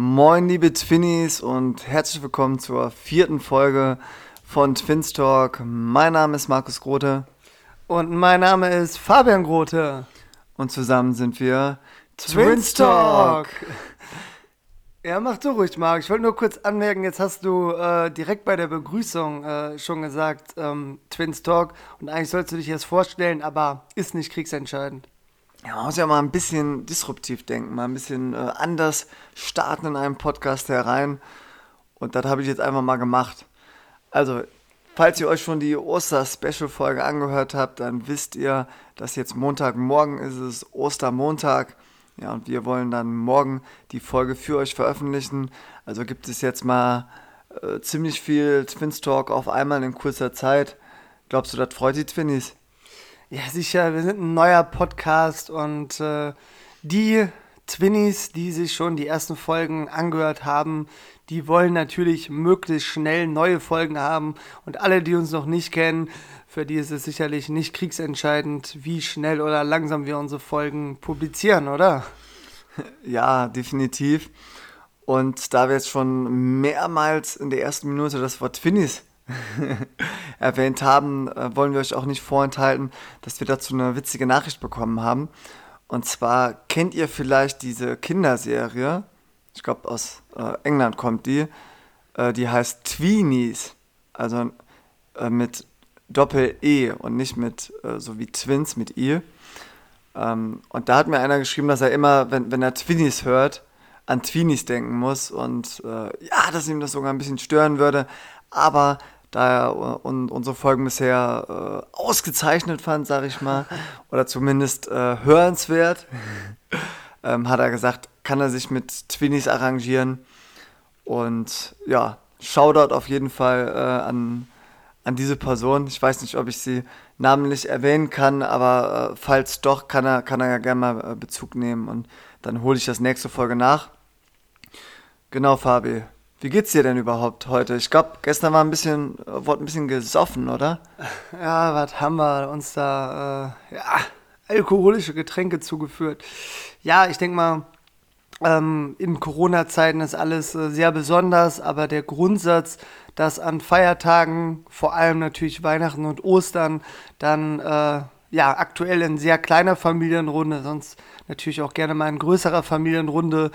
Moin, liebe Twinnies und herzlich willkommen zur vierten Folge von Twins Talk. Mein Name ist Markus Grote. Und mein Name ist Fabian Grote. Und zusammen sind wir Twins Talk. Ja, mach du ruhig, Marc. Ich wollte nur kurz anmerken, jetzt hast du äh, direkt bei der Begrüßung äh, schon gesagt, ähm, Twins Talk. Und eigentlich sollst du dich jetzt vorstellen, aber ist nicht kriegsentscheidend. Ja, man muss ja mal ein bisschen disruptiv denken, mal ein bisschen äh, anders starten in einem Podcast herein. Und das habe ich jetzt einfach mal gemacht. Also, falls ihr euch schon die Oster-Special-Folge angehört habt, dann wisst ihr, dass jetzt Montagmorgen ist, es Ostermontag. Ja, und wir wollen dann morgen die Folge für euch veröffentlichen. Also gibt es jetzt mal äh, ziemlich viel Twins Talk auf einmal in kurzer Zeit. Glaubst du, das freut die Twinnies? Ja, sicher. Wir sind ein neuer Podcast und äh, die Twinnies, die sich schon die ersten Folgen angehört haben, die wollen natürlich möglichst schnell neue Folgen haben. Und alle, die uns noch nicht kennen, für die ist es sicherlich nicht kriegsentscheidend, wie schnell oder langsam wir unsere Folgen publizieren, oder? Ja, definitiv. Und da wir jetzt schon mehrmals in der ersten Minute das Wort Twinnies erwähnt haben, äh, wollen wir euch auch nicht vorenthalten, dass wir dazu eine witzige Nachricht bekommen haben. Und zwar kennt ihr vielleicht diese Kinderserie, ich glaube aus äh, England kommt die, äh, die heißt Tweenies, also äh, mit Doppel-E und nicht mit äh, so wie Twins mit I. Ähm, und da hat mir einer geschrieben, dass er immer, wenn, wenn er Twinnies hört, an Tweenies denken muss und äh, ja, dass ihm das sogar ein bisschen stören würde. Aber da und unsere Folgen bisher äh, ausgezeichnet fand, sage ich mal, oder zumindest äh, hörenswert, ähm, hat er gesagt, kann er sich mit Twinnies arrangieren. Und ja, Shoutout auf jeden Fall äh, an an diese Person. Ich weiß nicht, ob ich sie namentlich erwähnen kann, aber äh, falls doch, kann er, kann er ja gerne mal äh, Bezug nehmen und dann hole ich das nächste Folge nach. Genau, Fabi. Wie geht's dir denn überhaupt heute? Ich glaube, gestern war ein bisschen, wurde ein bisschen gesoffen, oder? Ja, was haben wir uns da, äh, ja, alkoholische Getränke zugeführt. Ja, ich denke mal, ähm, in Corona-Zeiten ist alles äh, sehr besonders, aber der Grundsatz, dass an Feiertagen, vor allem natürlich Weihnachten und Ostern, dann äh, ja aktuell in sehr kleiner Familienrunde, sonst natürlich auch gerne mal in größerer Familienrunde,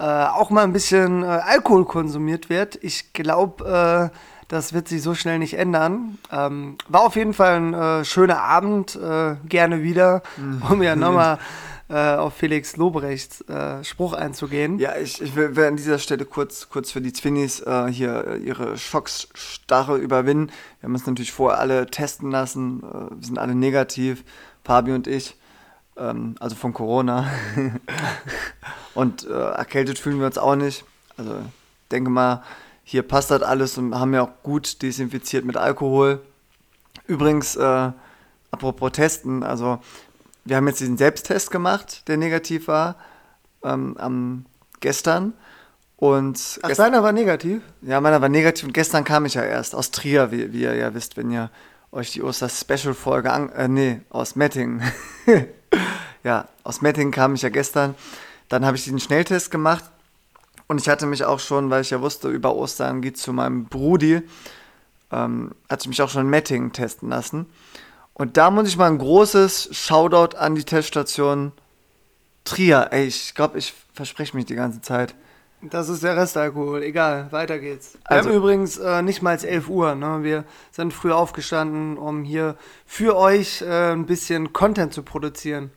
äh, auch mal ein bisschen äh, Alkohol konsumiert wird. Ich glaube, äh, das wird sich so schnell nicht ändern. Ähm, war auf jeden Fall ein äh, schöner Abend, äh, gerne wieder, mhm. um ja nochmal auf Felix Lobrechts Spruch einzugehen. Ja, ich, ich will, will, an dieser Stelle kurz, kurz für die Twinnies hier ihre Schocksstarre überwinden. Wir haben uns natürlich vorher alle testen lassen. Wir sind alle negativ, Fabi und ich. Ähm, also von Corona. und äh, erkältet fühlen wir uns auch nicht. Also denke mal, hier passt das alles und haben ja auch gut desinfiziert mit Alkohol. Übrigens, apropos Testen, also wir haben jetzt diesen Selbsttest gemacht, der negativ war, ähm, am gestern. Und Ach, deiner war negativ? Ja, meiner war negativ und gestern kam ich ja erst aus Trier, wie, wie ihr ja wisst, wenn ihr euch die Oster-Special-Folge an... Äh, nee, aus Mettingen. ja, aus Mettingen kam ich ja gestern. Dann habe ich diesen Schnelltest gemacht und ich hatte mich auch schon, weil ich ja wusste, über Ostern geht zu meinem Brudi, ähm, hatte ich mich auch schon in Mettingen testen lassen. Und da muss ich mal ein großes Shoutout an die Teststation Trier. Ey, ich glaube, ich verspreche mich die ganze Zeit. Das ist der Restalkohol. Egal, weiter geht's. Wir also, haben übrigens äh, nicht mal 11 Uhr. Ne? Wir sind früh aufgestanden, um hier für euch äh, ein bisschen Content zu produzieren.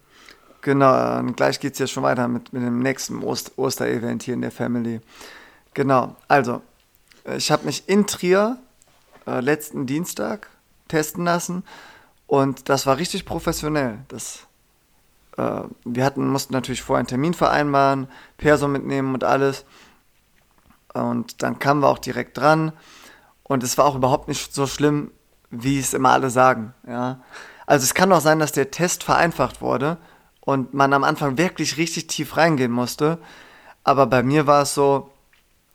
Genau, und gleich geht's ja schon weiter mit, mit dem nächsten Ost Osterevent hier in der Family. Genau, also, ich habe mich in Trier äh, letzten Dienstag testen lassen und das war richtig professionell. Das, äh, wir hatten, mussten natürlich vorher einen Termin vereinbaren, Perso mitnehmen und alles. Und dann kamen wir auch direkt dran. Und es war auch überhaupt nicht so schlimm, wie es immer alle sagen. Ja? Also es kann auch sein, dass der Test vereinfacht wurde und man am Anfang wirklich richtig tief reingehen musste. Aber bei mir war es so,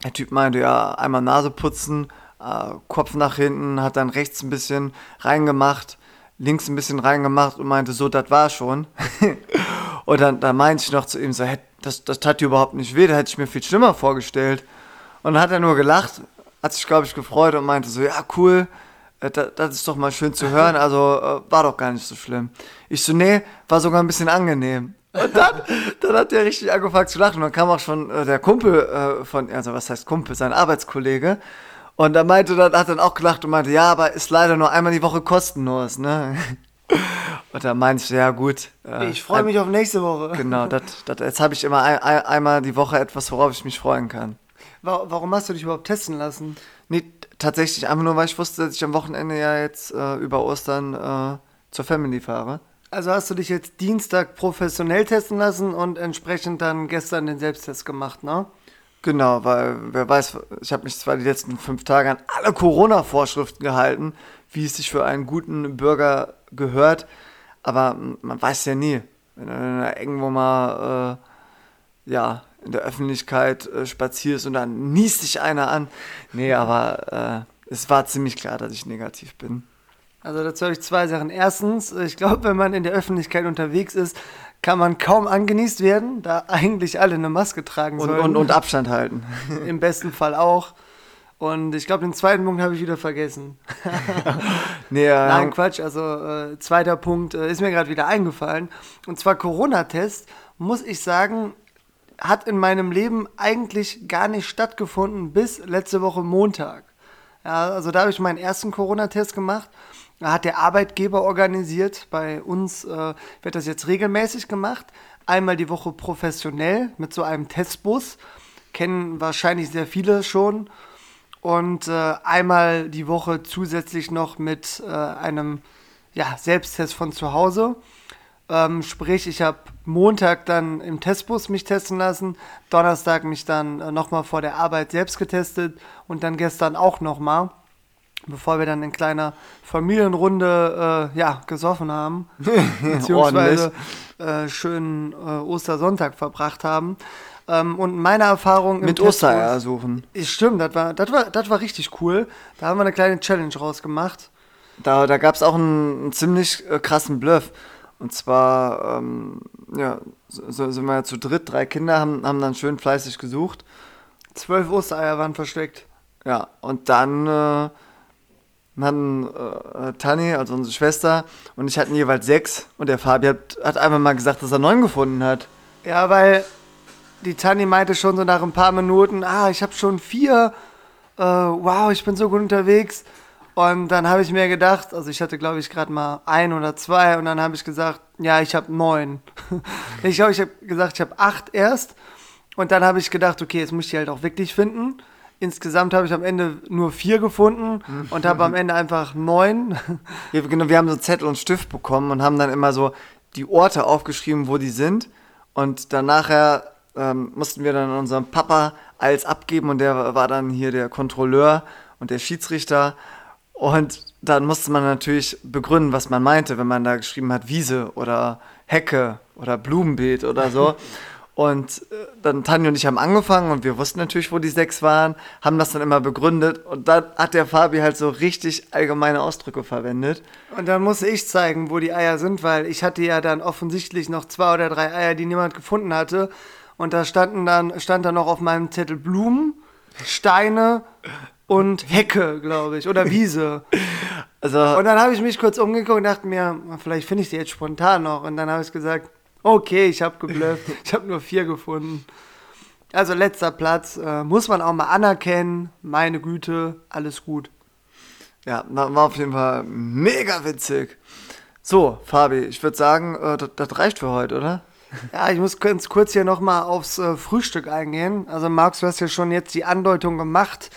der Typ meinte, ja, einmal Nase putzen, äh, Kopf nach hinten, hat dann rechts ein bisschen reingemacht links ein bisschen reingemacht und meinte, so, das war schon. und dann, dann meinte ich noch zu ihm so, hey, das, das tat dir überhaupt nicht weh, da hätte ich mir viel schlimmer vorgestellt. Und dann hat er nur gelacht, hat sich, glaube ich, gefreut und meinte so, ja, cool, das, das ist doch mal schön zu hören, also äh, war doch gar nicht so schlimm. Ich so, nee, war sogar ein bisschen angenehm. Und dann, dann hat der richtig angefangen zu lachen. Und dann kam auch schon äh, der Kumpel äh, von, also was heißt Kumpel, sein Arbeitskollege. Und er meinte dann, hat dann auch gelacht und meinte, ja, aber ist leider nur einmal die Woche kostenlos, ne? Und da meinte ich, ja gut. Äh, ich freue mich auf nächste Woche. Genau, dat, dat, jetzt habe ich immer ein, ein, einmal die Woche etwas, worauf ich mich freuen kann. Warum hast du dich überhaupt testen lassen? Nee, tatsächlich einfach nur, weil ich wusste, dass ich am Wochenende ja jetzt äh, über Ostern äh, zur Family fahre. Also hast du dich jetzt Dienstag professionell testen lassen und entsprechend dann gestern den Selbsttest gemacht, ne? Genau, weil wer weiß, ich habe mich zwar die letzten fünf Tage an alle Corona-Vorschriften gehalten, wie es sich für einen guten Bürger gehört, aber man weiß ja nie, wenn du irgendwo mal äh, ja, in der Öffentlichkeit äh, spazierst und dann niest dich einer an. Nee, aber äh, es war ziemlich klar, dass ich negativ bin. Also dazu habe ich zwei Sachen. Erstens, ich glaube, wenn man in der Öffentlichkeit unterwegs ist, kann man kaum angenießt werden, da eigentlich alle eine Maske tragen sollen. Und, und, und Abstand halten. Im besten Fall auch. Und ich glaube, den zweiten Punkt habe ich wieder vergessen. nee, äh, Nein, Quatsch. Also äh, zweiter Punkt äh, ist mir gerade wieder eingefallen. Und zwar Corona-Test, muss ich sagen, hat in meinem Leben eigentlich gar nicht stattgefunden bis letzte Woche Montag. Ja, also da habe ich meinen ersten Corona-Test gemacht hat der Arbeitgeber organisiert. Bei uns äh, wird das jetzt regelmäßig gemacht. Einmal die Woche professionell mit so einem Testbus. Kennen wahrscheinlich sehr viele schon. Und äh, einmal die Woche zusätzlich noch mit äh, einem ja, Selbsttest von zu Hause. Ähm, sprich, ich habe Montag dann im Testbus mich testen lassen, Donnerstag mich dann äh, nochmal vor der Arbeit selbst getestet und dann gestern auch nochmal bevor wir dann in kleiner Familienrunde äh, ja, gesoffen haben, beziehungsweise äh, schönen äh, Ostersonntag verbracht haben. Ähm, und meine Erfahrung mit Ostereier suchen. Ist, stimmt, das war, das, war, das war richtig cool. Da haben wir eine kleine Challenge rausgemacht. Da, da gab es auch einen, einen ziemlich äh, krassen Bluff. Und zwar, ähm, ja, so, sind wir ja zu dritt, drei Kinder haben, haben dann schön fleißig gesucht. Zwölf Ostereier waren versteckt. Ja, und dann äh, hatten äh, Tani, also unsere Schwester, und ich hatten jeweils sechs. Und der Fabi hat, hat einfach mal gesagt, dass er neun gefunden hat. Ja, weil die Tani meinte schon so nach ein paar Minuten, ah, ich habe schon vier. Äh, wow, ich bin so gut unterwegs. Und dann habe ich mir gedacht, also ich hatte glaube ich gerade mal ein oder zwei und dann habe ich gesagt, ja, ich habe neun. ich glaube, ich habe gesagt, ich habe acht erst. Und dann habe ich gedacht, okay, jetzt muss ich die halt auch wirklich finden. Insgesamt habe ich am Ende nur vier gefunden und habe am Ende einfach neun. Ja, genau, wir haben so Zettel und Stift bekommen und haben dann immer so die Orte aufgeschrieben, wo die sind. Und dann nachher ähm, mussten wir dann unserem Papa als abgeben und der war dann hier der Kontrolleur und der Schiedsrichter. Und dann musste man natürlich begründen, was man meinte, wenn man da geschrieben hat Wiese oder Hecke oder Blumenbeet oder so. Und äh, dann Tanja und ich haben angefangen und wir wussten natürlich, wo die sechs waren, haben das dann immer begründet und dann hat der Fabi halt so richtig allgemeine Ausdrücke verwendet. Und dann musste ich zeigen, wo die Eier sind, weil ich hatte ja dann offensichtlich noch zwei oder drei Eier, die niemand gefunden hatte. Und da standen dann, stand dann noch auf meinem Zettel Blumen, Steine und Hecke, glaube ich, oder Wiese. Also, und dann habe ich mich kurz umgeguckt und dachte mir, vielleicht finde ich die jetzt spontan noch. Und dann habe ich gesagt, Okay, ich habe geblufft. ich habe nur vier gefunden. Also letzter Platz. Äh, muss man auch mal anerkennen. Meine Güte, alles gut. Ja, war auf jeden Fall mega witzig. So, Fabi, ich würde sagen, äh, das reicht für heute, oder? Ja, ich muss ganz kurz hier nochmal aufs äh, Frühstück eingehen. Also, Max, du hast ja schon jetzt die Andeutung gemacht.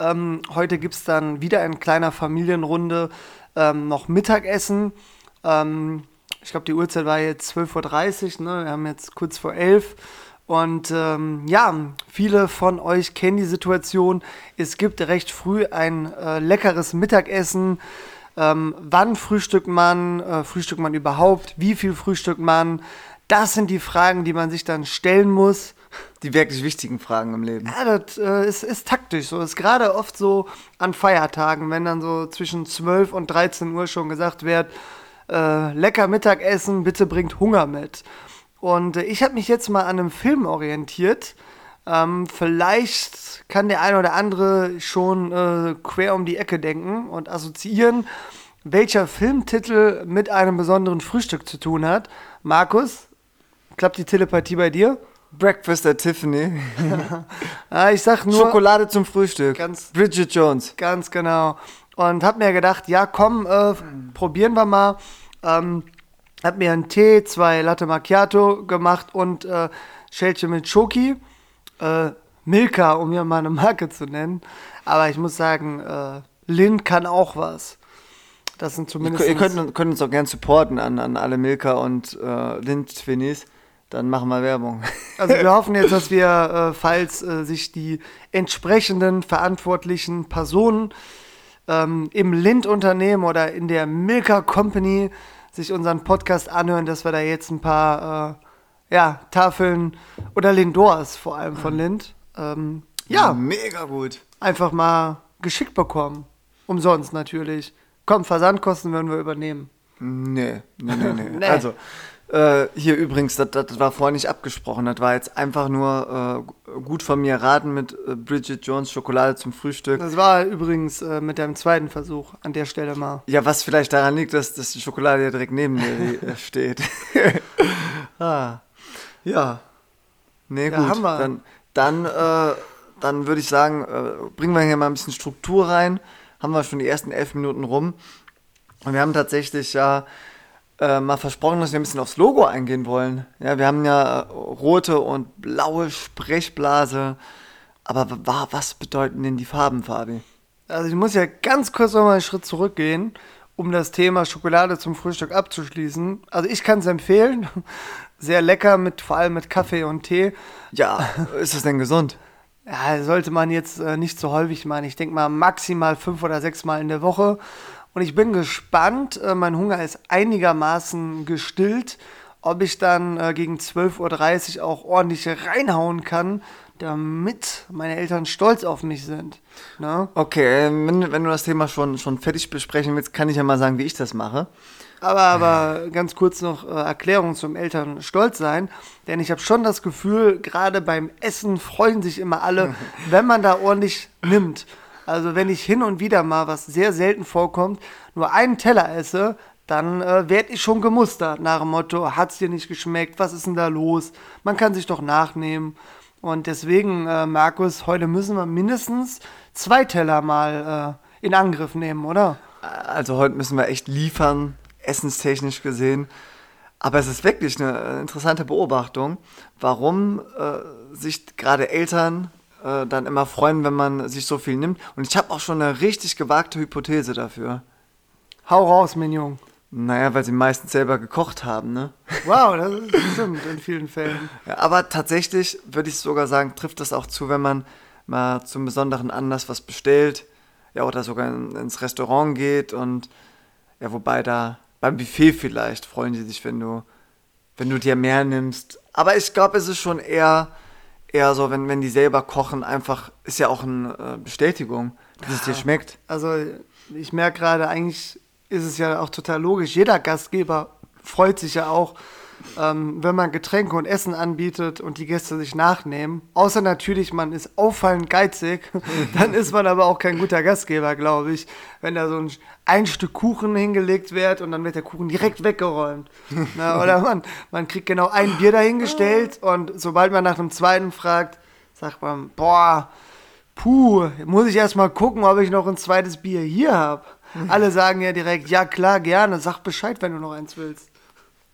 Ähm, heute gibt es dann wieder in kleiner Familienrunde ähm, noch Mittagessen. Ähm, ich glaube, die Uhrzeit war jetzt 12.30 Uhr, ne? wir haben jetzt kurz vor 11 und ähm, ja, viele von euch kennen die Situation. Es gibt recht früh ein äh, leckeres Mittagessen. Ähm, wann frühstückt man? Äh, frühstückt man überhaupt? Wie viel frühstückt man? Das sind die Fragen, die man sich dann stellen muss. Die wirklich wichtigen Fragen im Leben. Ja, das äh, ist, ist taktisch so. Ist gerade oft so an Feiertagen, wenn dann so zwischen 12 und 13 Uhr schon gesagt wird, äh, lecker Mittagessen, bitte bringt Hunger mit. Und äh, ich habe mich jetzt mal an einem Film orientiert. Ähm, vielleicht kann der eine oder andere schon äh, quer um die Ecke denken und assoziieren, welcher Filmtitel mit einem besonderen Frühstück zu tun hat. Markus, klappt die Telepathie bei dir? Breakfast at Tiffany. ah, ich sag nur. Schokolade zum Frühstück. Ganz, Bridget Jones. Ganz genau. Und hab mir gedacht, ja komm, äh, probieren wir mal. Ähm, hab mir einen Tee, zwei Latte Macchiato gemacht und äh, Schälchen mit Schoki. Äh, Milka, um hier mal eine Marke zu nennen. Aber ich muss sagen, äh, Lind kann auch was. Das sind zumindest. Ihr könnt, könnt uns auch gerne supporten an, an alle Milka und äh, Lind-Twinis. Dann machen wir Werbung. Also wir hoffen jetzt, dass wir, äh, falls äh, sich die entsprechenden verantwortlichen Personen ähm, im Lind-Unternehmen oder in der Milka Company sich unseren Podcast anhören, dass wir da jetzt ein paar äh, ja, Tafeln oder Lindors vor allem von Lind. Ähm, ja, mega gut. Einfach mal geschickt bekommen. Umsonst natürlich. Komm, Versandkosten werden wir übernehmen. Nee, nee, nee, nee. nee. Also, äh, hier übrigens, das, das war vorher nicht abgesprochen. Das war jetzt einfach nur äh, gut von mir raten mit äh, Bridget Jones Schokolade zum Frühstück. Das war übrigens äh, mit deinem zweiten Versuch an der Stelle mal. Ja, was vielleicht daran liegt, dass, dass die Schokolade ja direkt neben dir äh, steht. ah. Ja. Nee, Ja, gut. wir. Dann, dann, dann würde ich sagen, bringen wir hier mal ein bisschen Struktur rein. Haben wir schon die ersten elf Minuten rum. Und wir haben tatsächlich ja äh, mal versprochen, dass wir ein bisschen aufs Logo eingehen wollen. Ja, wir haben ja äh, rote und blaue Sprechblase. Aber wa- was bedeuten denn die Farben, Fabi? Also ich muss ja ganz kurz noch mal einen Schritt zurückgehen, um das Thema Schokolade zum Frühstück abzuschließen. Also ich kann es empfehlen. Sehr lecker, mit, vor allem mit Kaffee und Tee. Ja, ist es denn gesund? Ja, sollte man jetzt äh, nicht so häufig machen. Ich denke mal maximal fünf oder sechs Mal in der Woche. Und ich bin gespannt. Äh, mein Hunger ist einigermaßen gestillt, ob ich dann äh, gegen 12.30 Uhr auch ordentlich reinhauen kann, damit meine Eltern stolz auf mich sind. Ne? Okay, ähm, wenn, wenn du das Thema schon, schon fertig besprechen willst, kann ich ja mal sagen, wie ich das mache. Aber, aber ganz kurz noch äh, Erklärung zum Eltern stolz sein, denn ich habe schon das Gefühl, gerade beim Essen freuen sich immer alle, wenn man da ordentlich nimmt. Also wenn ich hin und wieder mal, was sehr selten vorkommt, nur einen Teller esse, dann äh, werde ich schon gemustert nach dem Motto, hat's dir nicht geschmeckt, was ist denn da los? Man kann sich doch nachnehmen. Und deswegen, äh, Markus, heute müssen wir mindestens zwei Teller mal äh, in Angriff nehmen, oder? Also heute müssen wir echt liefern, essenstechnisch gesehen. Aber es ist wirklich eine äh, interessante Beobachtung, warum äh, sich gerade Eltern äh, dann immer freuen, wenn man sich so viel nimmt. Und ich habe auch schon eine richtig gewagte Hypothese dafür. Hau raus, Mignon. Naja, weil sie meistens selber gekocht haben, ne? Wow, das ist stimmt in vielen Fällen. Ja, aber tatsächlich würde ich sogar sagen, trifft das auch zu, wenn man mal zum besonderen Anlass was bestellt, ja, oder sogar in, ins Restaurant geht und ja, wobei da beim Buffet vielleicht freuen die sich, wenn du, wenn du dir mehr nimmst. Aber ich glaube, es ist schon eher, eher so, wenn, wenn die selber kochen, einfach, ist ja auch eine äh, Bestätigung, dass es dir schmeckt. Also ich merke gerade, eigentlich ist es ja auch total logisch. Jeder Gastgeber freut sich ja auch, ähm, wenn man Getränke und Essen anbietet und die Gäste sich nachnehmen. Außer natürlich, man ist auffallend geizig. Dann ist man aber auch kein guter Gastgeber, glaube ich. Wenn da so ein, ein Stück Kuchen hingelegt wird und dann wird der Kuchen direkt weggeräumt. Na, oder man, man kriegt genau ein Bier dahingestellt und sobald man nach dem zweiten fragt, sagt man, boah, puh, muss ich erst mal gucken, ob ich noch ein zweites Bier hier habe. Alle sagen ja direkt, ja klar, gerne, sag Bescheid, wenn du noch eins willst.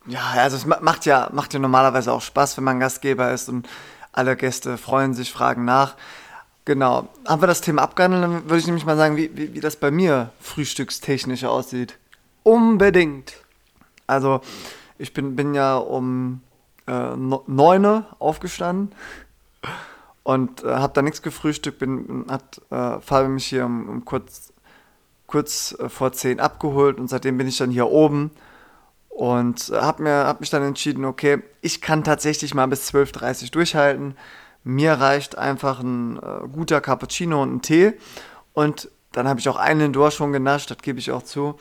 Ja, also es ma- macht ja, macht ja normalerweise auch Spaß, wenn man Gastgeber ist und alle Gäste freuen sich, fragen nach. Genau. Haben wir das Thema abgehandelt, dann würde ich nämlich mal sagen, wie, wie, wie das bei mir frühstückstechnisch aussieht. Unbedingt. Also, ich bin, bin ja um äh, neune aufgestanden und äh, habe da nichts gefrühstückt. Bin, hat äh, Fabi mich hier um, um kurz, kurz äh, vor zehn abgeholt und seitdem bin ich dann hier oben und äh, habe hab mich dann entschieden, okay, ich kann tatsächlich mal bis 12.30 Uhr durchhalten. Mir reicht einfach ein äh, guter Cappuccino und ein Tee und dann habe ich auch einen Lindor schon genascht, das gebe ich auch zu.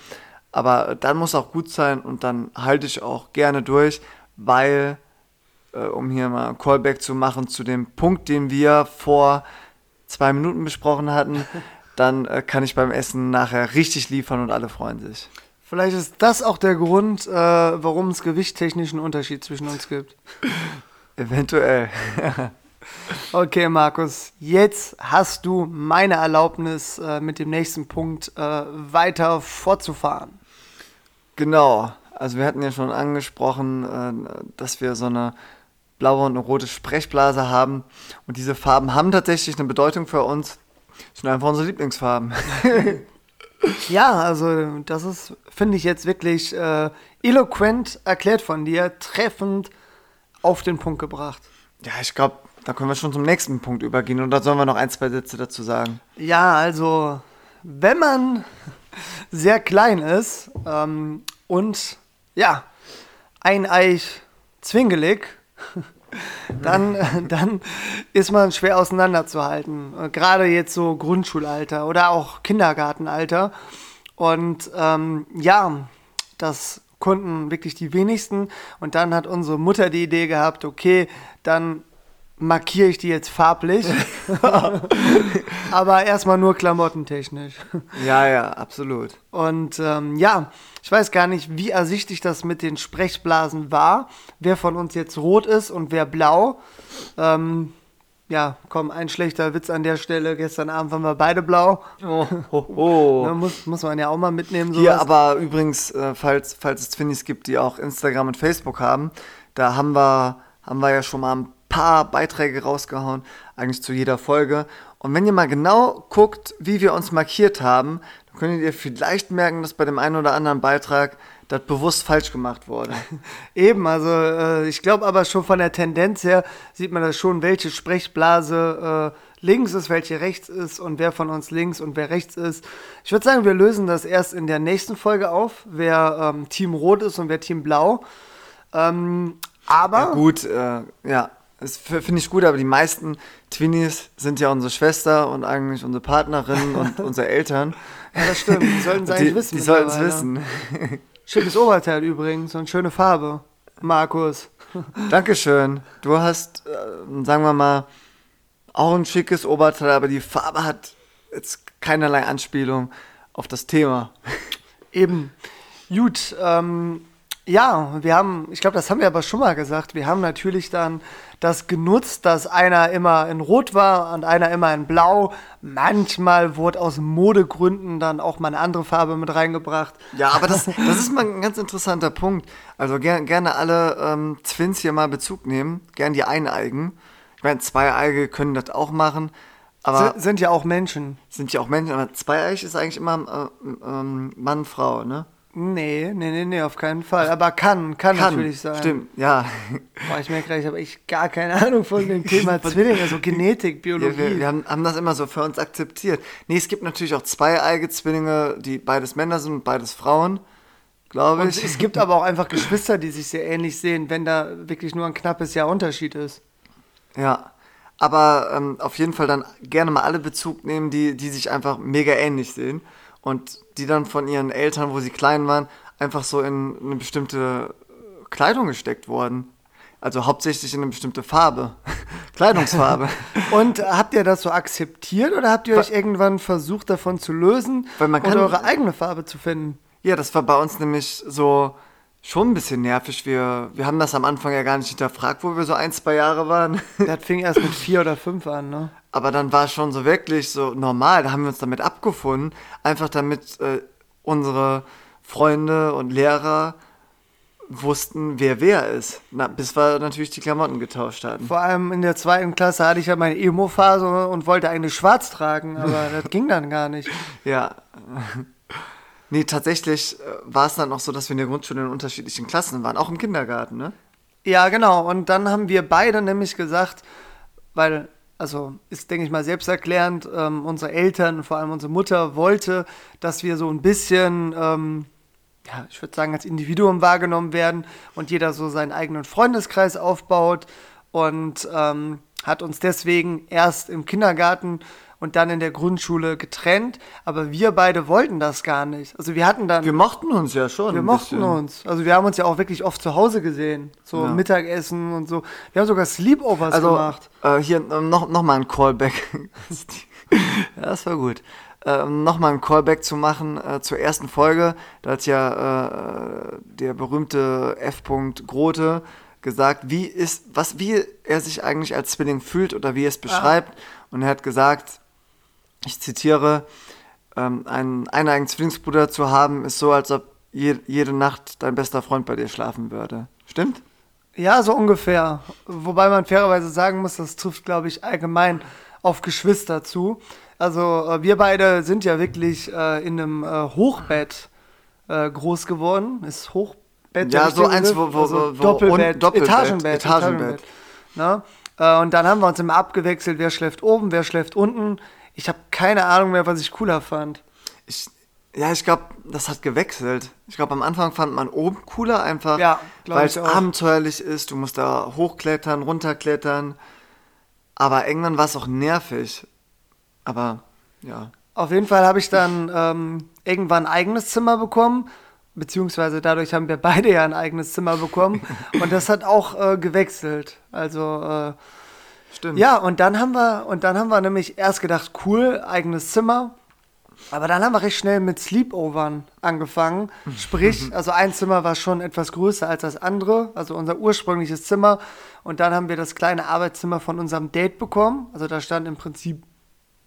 Aber dann muss auch gut sein und dann halte ich auch gerne durch, weil äh, um hier mal ein Callback zu machen zu dem Punkt, den wir vor zwei Minuten besprochen hatten, dann äh, kann ich beim Essen nachher richtig liefern und alle freuen sich. Vielleicht ist das auch der Grund, äh, warum es gewichttechnischen Unterschied zwischen uns gibt. Eventuell. okay, Markus, jetzt hast du meine Erlaubnis, äh, mit dem nächsten Punkt äh, weiter fortzufahren. Genau. Also wir hatten ja schon angesprochen, äh, dass wir so eine blaue und eine rote Sprechblase haben. Und diese Farben haben tatsächlich eine Bedeutung für uns. Das sind einfach unsere Lieblingsfarben. ja, also das ist, finde ich jetzt wirklich äh, eloquent erklärt von dir, treffend auf den Punkt gebracht. Ja, ich glaube, da können wir schon zum nächsten Punkt übergehen. Und da sollen wir noch ein, zwei Sätze dazu sagen. Ja, also wenn man sehr klein ist ähm, und ja, eineich zwingelig, dann, dann ist man schwer auseinanderzuhalten. Gerade jetzt so Grundschulalter oder auch Kindergartenalter. Und ähm, ja, das konnten wirklich die wenigsten. Und dann hat unsere Mutter die Idee gehabt, okay, dann markiere ich die jetzt farblich. Aber erstmal nur klamottentechnisch. Ja, ja, absolut. Und ähm, ja, ich weiß gar nicht, wie ersichtlich das mit den Sprechblasen war. Wer von uns jetzt rot ist und wer blau. Ähm, ja, komm, ein schlechter Witz an der Stelle. Gestern Abend waren wir beide blau. Oh, oh, oh. Ne, muss, muss man ja auch mal mitnehmen. Sowas. Hier aber übrigens, äh, falls, falls es Twinnies gibt, die auch Instagram und Facebook haben, da haben wir, haben wir ja schon mal ein paar Beiträge rausgehauen, eigentlich zu jeder Folge. Und wenn ihr mal genau guckt, wie wir uns markiert haben, dann könntet ihr vielleicht merken, dass bei dem einen oder anderen Beitrag das bewusst falsch gemacht wurde. Eben, also äh, ich glaube aber schon von der Tendenz her sieht man das schon, welche Sprechblase äh, links ist, welche rechts ist und wer von uns links und wer rechts ist. Ich würde sagen, wir lösen das erst in der nächsten Folge auf, wer ähm, Team Rot ist und wer Team Blau. Ähm, aber. Ja, gut, äh, ja. Das finde ich gut, aber die meisten Twinnies sind ja unsere Schwester und eigentlich unsere Partnerin und unsere Eltern. Ja, das stimmt. Die sollten es eigentlich wissen. Die sollten es wissen. Schönes Oberteil übrigens und schöne Farbe, Markus. Dankeschön. Du hast, äh, sagen wir mal, auch ein schickes Oberteil, aber die Farbe hat jetzt keinerlei Anspielung auf das Thema. Eben. Gut, ähm, ja, wir haben, ich glaube, das haben wir aber schon mal gesagt, wir haben natürlich dann das genutzt, dass einer immer in Rot war und einer immer in Blau. Manchmal wurde aus Modegründen dann auch mal eine andere Farbe mit reingebracht. Ja, aber das, das ist mal ein ganz interessanter Punkt. Also ger gerne alle ähm, Twins hier mal Bezug nehmen, gern die Eineigen. Ich meine, Zweieige können das auch machen. Aber sind, sind ja auch Menschen. Sind ja auch Menschen, aber Zweieig ist eigentlich immer äh, äh, Mann, Frau, ne? Nee, nee, nee, nee, auf keinen Fall. Aber kann, kann, kann natürlich sein. Stimmt, ja. Boah, ich merke gleich, ich habe echt gar keine Ahnung von dem Thema Zwillinge, also Genetik, Biologie. Ja, wir, wir haben, haben, das immer so für uns akzeptiert. Nee, es gibt natürlich auch zweieige Zwillinge, die beides Männer sind und beides Frauen, glaube ich. Und es gibt aber auch einfach Geschwister, die sich sehr ähnlich sehen, wenn da wirklich nur ein knappes Jahr Unterschied ist. Ja, aber ähm, auf jeden Fall dann gerne mal alle Bezug nehmen, die, die sich einfach mega ähnlich sehen und die dann von ihren Eltern, wo sie klein waren, einfach so in eine bestimmte Kleidung gesteckt wurden. Also hauptsächlich in eine bestimmte Farbe. Kleidungsfarbe. und habt ihr das so akzeptiert oder habt ihr euch irgendwann versucht, davon zu lösen Weil man kann, und eure eigene Farbe zu finden? Ja, das war bei uns nämlich so schon ein bisschen nervig. Wir, wir haben das am Anfang ja gar nicht hinterfragt, wo wir so ein, zwei Jahre waren. Das fing erst mit vier oder fünf an, ne? Aber dann war es schon so wirklich so normal, da haben wir uns damit abgefunden, einfach damit äh, unsere Freunde und Lehrer wussten, wer wer ist. Na, bis wir natürlich die Klamotten getauscht hatten. Vor allem in der zweiten Klasse hatte ich ja meine Emo-Phase und wollte eigentlich schwarz tragen, aber das ging dann gar nicht. Ja. Nee, tatsächlich äh, war es dann auch so, dass wir in der Grundschule in unterschiedlichen Klassen waren, auch im Kindergarten, ne? Ja, genau. Und dann haben wir beide nämlich gesagt, weil also ist, denke ich mal, selbsterklärend, ähm, unsere Eltern, vor allem unsere Mutter, wollte, dass wir so ein bisschen, ähm, ja, ich würde sagen, als Individuum wahrgenommen werden und jeder so seinen eigenen Freundeskreis aufbaut und ähm, hat uns deswegen erst im Kindergarten und dann in der Grundschule getrennt, aber wir beide wollten das gar nicht. Also wir hatten dann. Wir mochten uns ja schon. Wir mochten bisschen. uns. Also wir haben uns ja auch wirklich oft zu Hause gesehen. So Ja. Mittagessen und so. Wir haben sogar Sleepovers Also gemacht. äh, hier äh, noch, noch mal ein Callback. ja, das war gut. Äh, um noch mal ein Callback zu machen äh, zur ersten Folge. Da hat ja äh, der berühmte F. Grote gesagt, wie ist, was, wie er sich eigentlich als Zwilling fühlt oder wie er es beschreibt. Und er hat gesagt, ich zitiere, ähm, einen eineigen Zwillingsbruder zu haben, ist so, als ob je, jede Nacht dein bester Freund bei dir schlafen würde. Stimmt? Ja, so ungefähr. Wobei man fairerweise sagen muss, das trifft, glaube ich, allgemein auf Geschwister zu. Also äh, wir beide sind ja wirklich äh, in einem äh, Hochbett äh, groß geworden. Ist Hochbett Ja, so eins, wo- wo- also wo- Doppelbett, Doppelbett, Etagenbett, Etagenbett. Ne? Äh, und dann haben wir uns immer abgewechselt, wer schläft oben, wer schläft unten. Ich habe keine Ahnung mehr, was ich cooler fand. Ich, ja, ich glaube, das hat gewechselt. Ich glaube, am Anfang fand man oben cooler einfach, Ja, weil es abenteuerlich ist. Du musst da hochklettern, runterklettern. Aber irgendwann war es auch nervig. Aber ja. Auf jeden Fall habe ich dann ähm, irgendwann ein eigenes Zimmer bekommen, beziehungsweise dadurch haben wir beide ja ein eigenes Zimmer bekommen und das hat auch äh, gewechselt. Also äh, Stimmt. ja, und dann haben wir und dann haben wir nämlich erst gedacht, cool, eigenes Zimmer. Aber dann haben wir recht schnell mit Sleepovern angefangen. Sprich, also ein Zimmer war schon etwas größer als das andere, also unser ursprüngliches Zimmer. Und dann haben wir das kleine Arbeitszimmer von unserem Date bekommen. Also da stand im Prinzip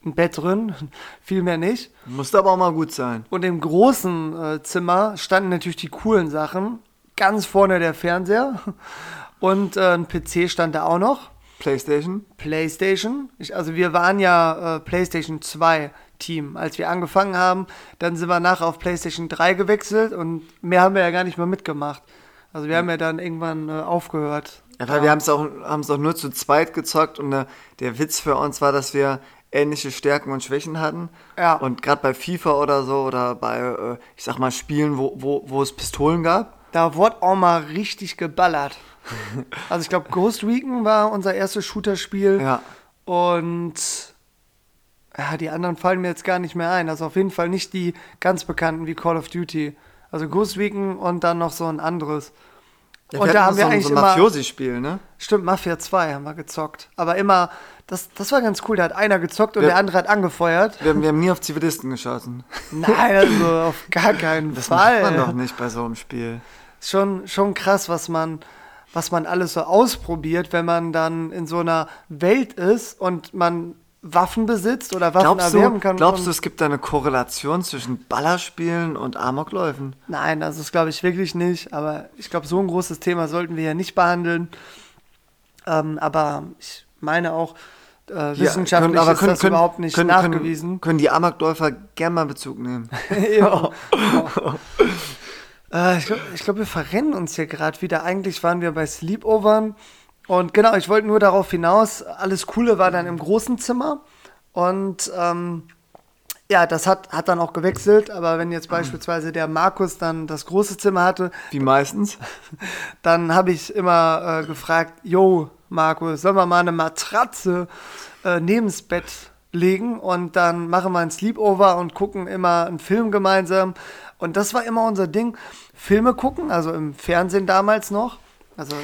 ein Bett drin, viel mehr nicht. Musste aber auch mal gut sein. Und im großen äh, Zimmer standen natürlich die coolen Sachen. Ganz vorne der Fernseher und äh, ein PC stand da auch noch. Playstation. PlayStation. Ich, also wir waren ja äh, PlayStation 2 Team, als wir angefangen haben. Dann sind wir nachher auf PlayStation 3 gewechselt und mehr haben wir ja gar nicht mehr mitgemacht. Also wir haben ja dann irgendwann äh, aufgehört. Ja, weil wir haben es auch, haben's auch nur zu zweit gezockt und äh, der Witz für uns war, dass wir ähnliche Stärken und Schwächen hatten. Ja. Und gerade bei FIFA oder so oder bei, äh, ich sag mal, Spielen, wo, wo, wo es Pistolen gab, Da wurde auch mal richtig geballert. Also ich glaube, Ghost Recon war unser erstes Shooter-Spiel. Ja. Und ja, die anderen fallen mir jetzt gar nicht mehr ein. Also auf jeden Fall nicht die ganz bekannten wie Call of Duty. Also Ghost Recon und dann noch so ein anderes. Ja, und wir da haben wir so, ein- eigentlich so ein. Mafiosi-Spiel, ne? Stimmt, Mafia 2 haben wir gezockt. Aber immer, das, das war ganz cool. Da hat einer gezockt und Ja. der andere hat angefeuert. Wir, haben- wir haben nie auf Zivilisten geschossen. Nein, also auf gar keinen Das Fall. macht man doch nicht bei so einem Spiel. schon, schon krass, was man, was man alles so ausprobiert, wenn man dann in so einer Welt ist und man Waffen besitzt oder Waffen Glaubst du, erwerben kann. glaubst du, es gibt da eine Korrelation zwischen Ballerspielen und Amokläufen? Nein, das ist glaube ich wirklich nicht. Aber ich glaube, so ein großes Thema sollten wir ja nicht behandeln. Ähm, aber ich meine auch, äh, wissenschaftlich können- ist das überhaupt nicht können, nachgewiesen. Können, können die Amokläufer gerne mal Bezug nehmen. ja. äh, ich glaube, glaub, wir verrennen uns hier gerade wieder. Eigentlich waren wir bei Sleepovern. Und genau, ich wollte nur darauf hinaus, alles Coole war dann im großen Zimmer. Und ähm, ja, das hat, hat dann auch gewechselt. Aber wenn jetzt beispielsweise der Markus dann das große Zimmer hatte, Wie meistens. dann habe ich immer äh, gefragt, yo, Markus, sollen wir mal eine Matratze äh, neben's Bett legen und dann machen wir ein Sleepover und gucken immer einen Film gemeinsam. Und das war immer unser Ding. Filme gucken, also im Fernsehen damals noch. Also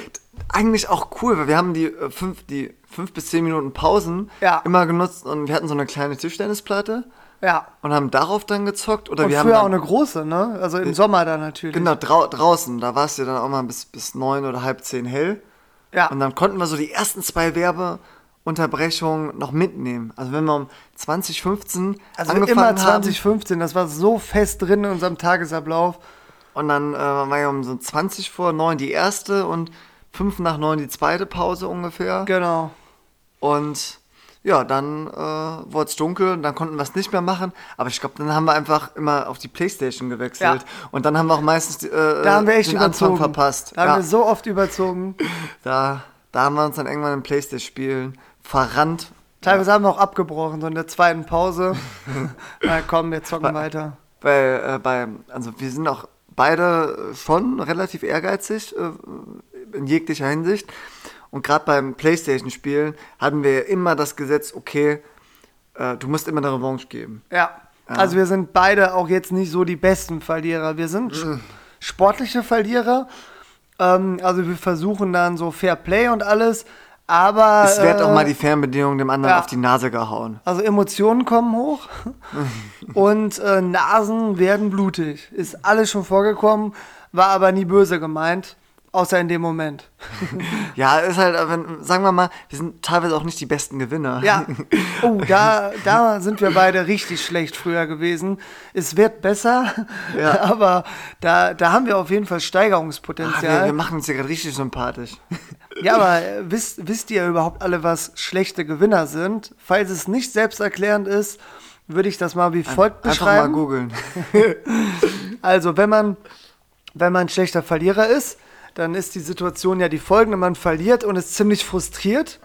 Eigentlich auch cool, weil wir haben die äh, fünf, die fünf bis zehn Minuten Pausen Ja. immer genutzt und wir hatten so eine kleine Tischtennisplatte ja. und haben darauf dann gezockt. Oder Und wir haben früher dann, auch eine große, ne? Also im Sommer dann natürlich. Genau, drau draußen. Da war es ja dann auch mal bis, bis neun oder halb zehn hell. Ja. Und dann konnten wir so die ersten zwei Werbeunterbrechungen noch mitnehmen. Also wenn wir um 2015 Also angefangen immer haben 2015, das war so fest drin in unserem Tagesablauf. und dann äh, war ja um so 20 vor neun die erste und fünf nach neun die zweite Pause ungefähr. Genau. Und ja, dann äh, wurde es dunkel und dann konnten wir es nicht mehr machen. Aber ich glaube, dann haben wir einfach immer auf die Playstation gewechselt. Ja. Und dann haben wir auch meistens die, äh, Da haben wir echt den überzogen. Anfang verpasst. Da haben ja, wir so oft überzogen. da, da haben wir uns dann irgendwann im Playstation-Spielen verrannt. Teilweise haben wir auch abgebrochen, so in der zweiten Pause. Na komm, wir zocken weiter. Weil äh, bei, also wir sind auch beide schon relativ ehrgeizig äh, in jeglicher Hinsicht. Und gerade beim Playstation-Spielen hatten wir immer das Gesetz, okay, äh, du musst immer eine Revanche geben. Ja. ja. Also wir sind beide auch jetzt nicht so die besten Verlierer. Wir sind mhm. sportliche Verlierer. Ähm, also wir versuchen dann so Fair Play und alles. Aber. Es wird äh, auch mal die Fernbedienung dem anderen ja. auf die Nase gehauen. Also Emotionen kommen hoch und äh, Nasen werden blutig. Ist alles schon vorgekommen, war aber nie böse gemeint. Außer in dem Moment. ja, ist halt, wenn, sagen wir mal, wir sind teilweise auch nicht die besten Gewinner. Ja. Oh, da, da sind wir beide richtig schlecht früher gewesen. Es wird besser, ja. aber da, da haben wir auf jeden Fall Steigerungspotenzial. Ah, wir, wir, machen uns ja gerade richtig sympathisch. Ja, aber wisst, wisst ihr überhaupt alle, was schlechte Gewinner sind? Falls es nicht selbsterklärend ist, würde ich das mal wie folgt beschreiben. Einfach mal googeln. also, wenn man, wenn man ein schlechter Verlierer ist, dann ist die Situation ja die folgende, man verliert und ist ziemlich frustriert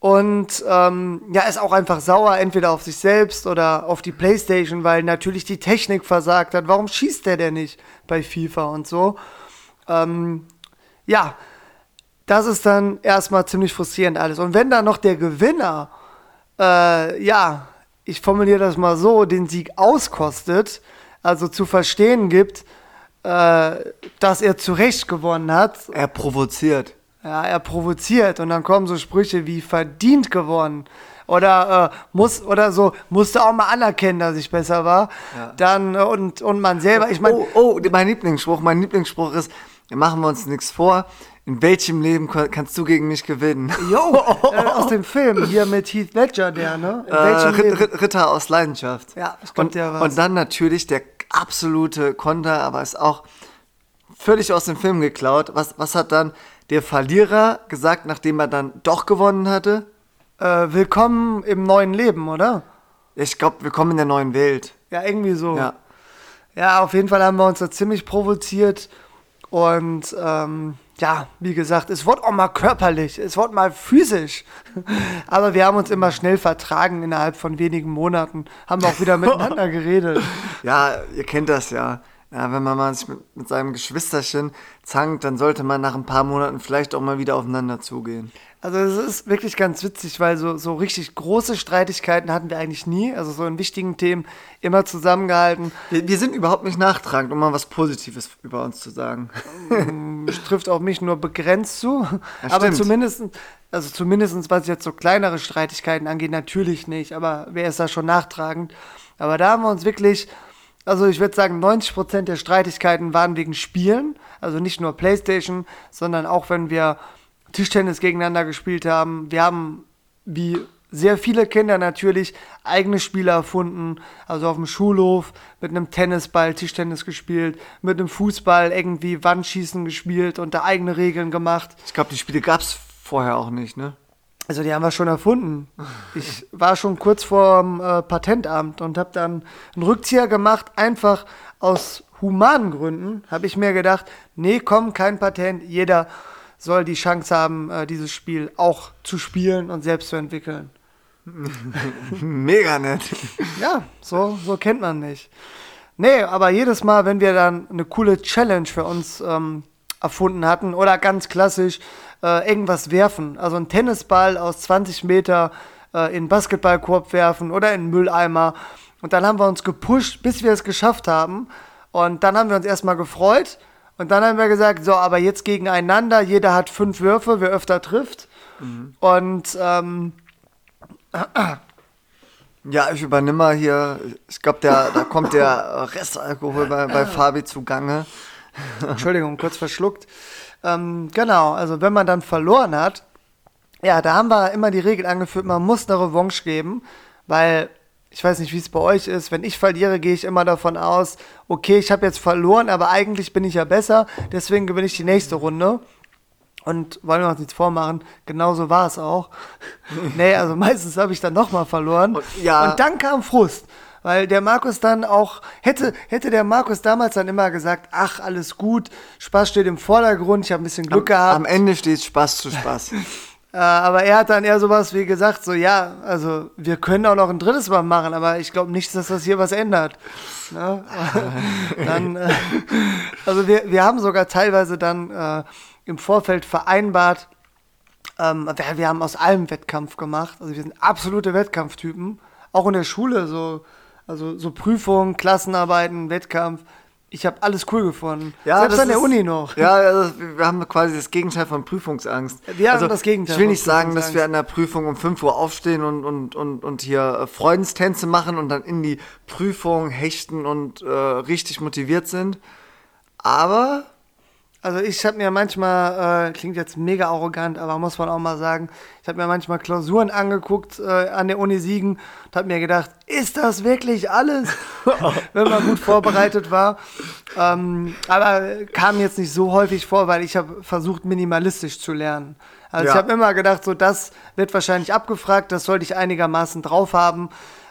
und ähm, ja, ist auch einfach sauer, entweder auf sich selbst oder auf die Playstation, weil natürlich die Technik versagt hat. Warum schießt der denn nicht bei FIFA und so? Ähm, ja, das ist dann erstmal ziemlich frustrierend alles. Und wenn dann noch der Gewinner, äh, ja, ich formuliere das mal so, den Sieg auskostet, also zu verstehen gibt, äh, dass er zu Recht gewonnen hat. Er provoziert. Ja, er provoziert und dann kommen so Sprüche wie verdient gewonnen oder äh, muss oder so musste auch mal anerkennen, dass ich besser war. Ja. Dann äh, und und man selber, ich meine, oh, oh, mein Lieblingsspruch, mein Lieblingsspruch ist, machen wir uns nichts vor. In welchem Leben kannst du gegen mich gewinnen? Jo, äh, aus dem Film hier mit Heath Ledger, der, ne? In äh, Ritter aus Leidenschaft. Ja, das kommt und, ja was. Und dann natürlich der absolute Konter, aber ist auch völlig aus dem Film geklaut. Was, was hat dann der Verlierer gesagt, nachdem er dann doch gewonnen hatte? Äh, willkommen im neuen Leben, oder? Ich glaube, willkommen in der neuen Welt. Ja, irgendwie so. Ja. ja, auf jeden Fall haben wir uns da ziemlich provoziert und ähm, ja, wie gesagt, es wird auch mal körperlich, es wird mal physisch. Aber wir haben uns immer schnell vertragen innerhalb von wenigen Monaten. Haben wir auch wieder miteinander geredet. Ja, ihr kennt das ja. Ja, wenn man mal sich mit, mit seinem Geschwisterchen zankt, dann sollte man nach ein paar Monaten vielleicht auch mal wieder aufeinander zugehen. Also es ist wirklich ganz witzig, weil so, so richtig große Streitigkeiten hatten wir eigentlich nie. Also so in wichtigen Themen immer zusammengehalten. Wir, wir sind überhaupt nicht nachtragend, um mal was Positives über uns zu sagen. Das trifft auch mich nur begrenzt zu. Ja, aber zumindest, also zumindest was jetzt so kleinere Streitigkeiten angeht, natürlich nicht. Aber wer ist da schon nachtragend? Aber da haben wir uns wirklich, also ich würde sagen, 90% der Streitigkeiten waren wegen Spielen. Also nicht nur Playstation, sondern auch wenn wir Tischtennis gegeneinander gespielt haben. Wir haben, wie sehr viele Kinder natürlich, eigene Spiele erfunden. Also auf dem Schulhof mit einem Tennisball Tischtennis gespielt, mit einem Fußball irgendwie Wandschießen gespielt und da eigene Regeln gemacht. Ich glaube, die Spiele gab es vorher auch nicht, ne? Also die haben wir schon erfunden. Ich war schon kurz vorm äh, Patentamt und habe dann einen Rückzieher gemacht, einfach aus humanen Gründen. Habe ich mir gedacht, nee, komm, kein Patent, jeder soll die Chance haben, äh, dieses Spiel auch zu spielen und selbst zu entwickeln. Mega nett. Ja, so, so kennt man mich. Nee, aber jedes Mal, wenn wir dann eine coole Challenge für uns ähm, erfunden hatten oder ganz klassisch äh, irgendwas werfen, also einen Tennisball aus 20 Meter äh, in einen Basketballkorb werfen oder in einen Mülleimer und dann haben wir uns gepusht, bis wir es geschafft haben und dann haben wir uns erstmal gefreut und dann haben wir gesagt, so, aber jetzt gegeneinander, jeder hat fünf Würfe, wer öfter trifft. Mhm. Und ähm, ja, ich übernehme mal hier, ich glaube, da kommt der Restalkohol bei, bei Fabi zugange. Entschuldigung, kurz verschluckt. Ähm, genau, also wenn man dann verloren hat, ja, da haben wir immer die Regel angeführt, man muss eine Revanche geben, weil ich weiß nicht, wie es bei euch ist. Wenn ich verliere, gehe ich immer davon aus, okay, ich habe jetzt verloren, aber eigentlich bin ich ja besser, deswegen gewinne ich die nächste Runde. Und wollen wir uns nichts vormachen, genauso war es auch. nee, also meistens habe ich dann nochmal verloren. Und, ja. und dann kam Frust. Weil der Markus dann auch, hätte, hätte der Markus damals dann immer gesagt, ach, alles gut, Spaß steht im Vordergrund, ich habe ein bisschen Glück am, gehabt. Am Ende steht Spaß zu Spaß. Äh, aber er hat dann eher sowas wie gesagt, so ja, also wir können auch noch ein drittes Mal machen, aber ich glaube nicht, dass das hier was ändert. Ne? dann, äh, also wir, wir haben sogar teilweise dann äh, im Vorfeld vereinbart, ähm, wir, haben aus allem Wettkampf gemacht, also wir sind absolute Wettkampftypen, auch in der Schule, so, also so Prüfungen, Klassenarbeiten, Wettkampf. Ich habe alles cool gefunden. Ja, Selbst an der ist- Uni noch. Ja, also wir haben quasi das Gegenteil von Prüfungsangst. Wir haben also, das Gegenteil Ich will nicht sagen, dass wir an der Prüfung um 5 Uhr aufstehen und, und, und, und hier äh, Freudentänze machen und dann in die Prüfung hechten und äh, richtig motiviert sind. Aber Also ich habe mir manchmal, äh, klingt jetzt mega arrogant, aber muss man auch mal sagen, ich habe mir manchmal Klausuren angeguckt äh, an der Uni Siegen und habe mir gedacht, ist das wirklich alles? Wenn man gut vorbereitet war. Ähm, aber kam jetzt nicht so häufig vor, weil ich habe versucht, minimalistisch zu lernen. Also Ja. ich habe immer gedacht, so das wird wahrscheinlich abgefragt, das sollte ich einigermaßen drauf haben.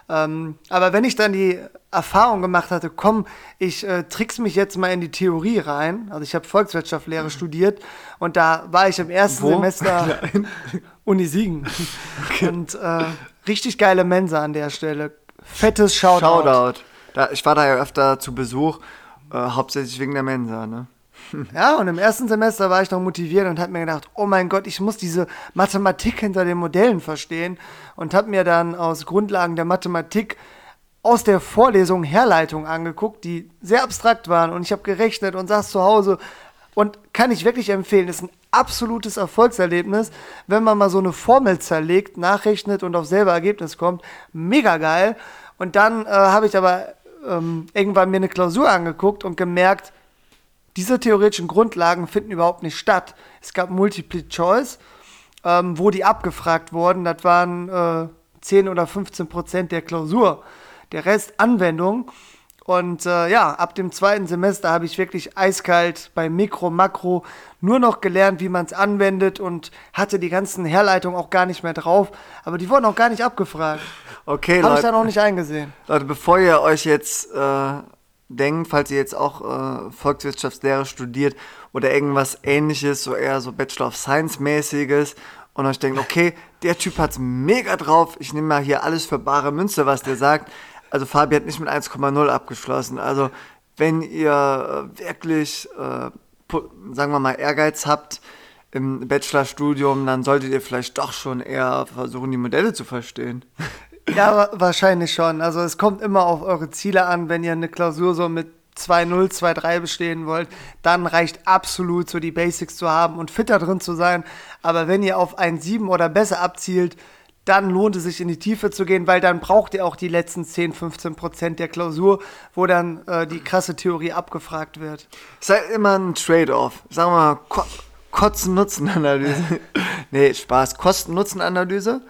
Ähm, aber wenn ich dann die Erfahrung gemacht hatte, komm, ich äh, trick's mich jetzt mal in die Theorie rein. Also ich habe Volkswirtschaftslehre studiert und da war ich im ersten Wo? Semester Uni Siegen. Und äh, richtig geile Mensa an der Stelle. Fettes Shoutout. Shoutout. Da, ich war da ja öfter zu Besuch, äh, hauptsächlich wegen der Mensa, ne? Ja, und im ersten Semester war ich noch motiviert und habe mir gedacht, oh mein Gott, ich muss diese Mathematik hinter den Modellen verstehen und habe mir dann aus Grundlagen der Mathematik aus der Vorlesung Herleitungen angeguckt, die sehr abstrakt waren und ich habe gerechnet und saß zu Hause und kann ich wirklich empfehlen, ist ein absolutes Erfolgserlebnis, wenn man mal so eine Formel zerlegt, nachrechnet und auf selber Ergebnis kommt. Mega geil. Und dann äh, habe ich aber ähm, irgendwann mir eine Klausur angeguckt und gemerkt, diese theoretischen Grundlagen finden überhaupt nicht statt. Es gab Multiple Choice, ähm, wo die abgefragt wurden. Das waren äh, 10 oder 15 Prozent der Klausur. Der Rest Anwendung. Und äh, ja, ab dem zweiten Semester habe ich wirklich eiskalt bei Mikro, Makro nur noch gelernt, wie man es anwendet und hatte die ganzen Herleitungen auch gar nicht mehr drauf. Aber die wurden auch gar nicht abgefragt. Okay, Habe ich dann auch nicht eingesehen. Leute, bevor ihr euch jetzt äh, denkt, falls ihr jetzt auch äh, Volkswirtschaftslehre studiert oder irgendwas ähnliches, so eher so Bachelor of Science mäßiges und euch denkt, okay, der Typ hat's mega drauf, ich nehme mal hier alles für bare Münze, was der sagt. Also Fabi hat nicht mit 1,0 abgeschlossen. Also wenn ihr äh, wirklich, äh, sagen wir mal, Ehrgeiz habt im Bachelorstudium, dann solltet ihr vielleicht doch schon eher versuchen, die Modelle zu verstehen. Ja, wa- wahrscheinlich schon. Also es kommt immer auf eure Ziele an, wenn ihr eine Klausur so mit 2-0, 2-3 bestehen wollt, dann reicht absolut so die Basics zu haben und fitter drin zu sein. Aber wenn ihr auf ein 7 oder besser abzielt, dann lohnt es sich in die Tiefe zu gehen, weil dann braucht ihr auch die letzten 10, 15 Prozent der Klausur, wo dann äh, die krasse Theorie abgefragt wird. ist halt immer ein Trade-off. Sagen wir mal, Ko Kosten-Nutzen-Analyse. nee, Spaß. Kosten-Nutzen-Analyse.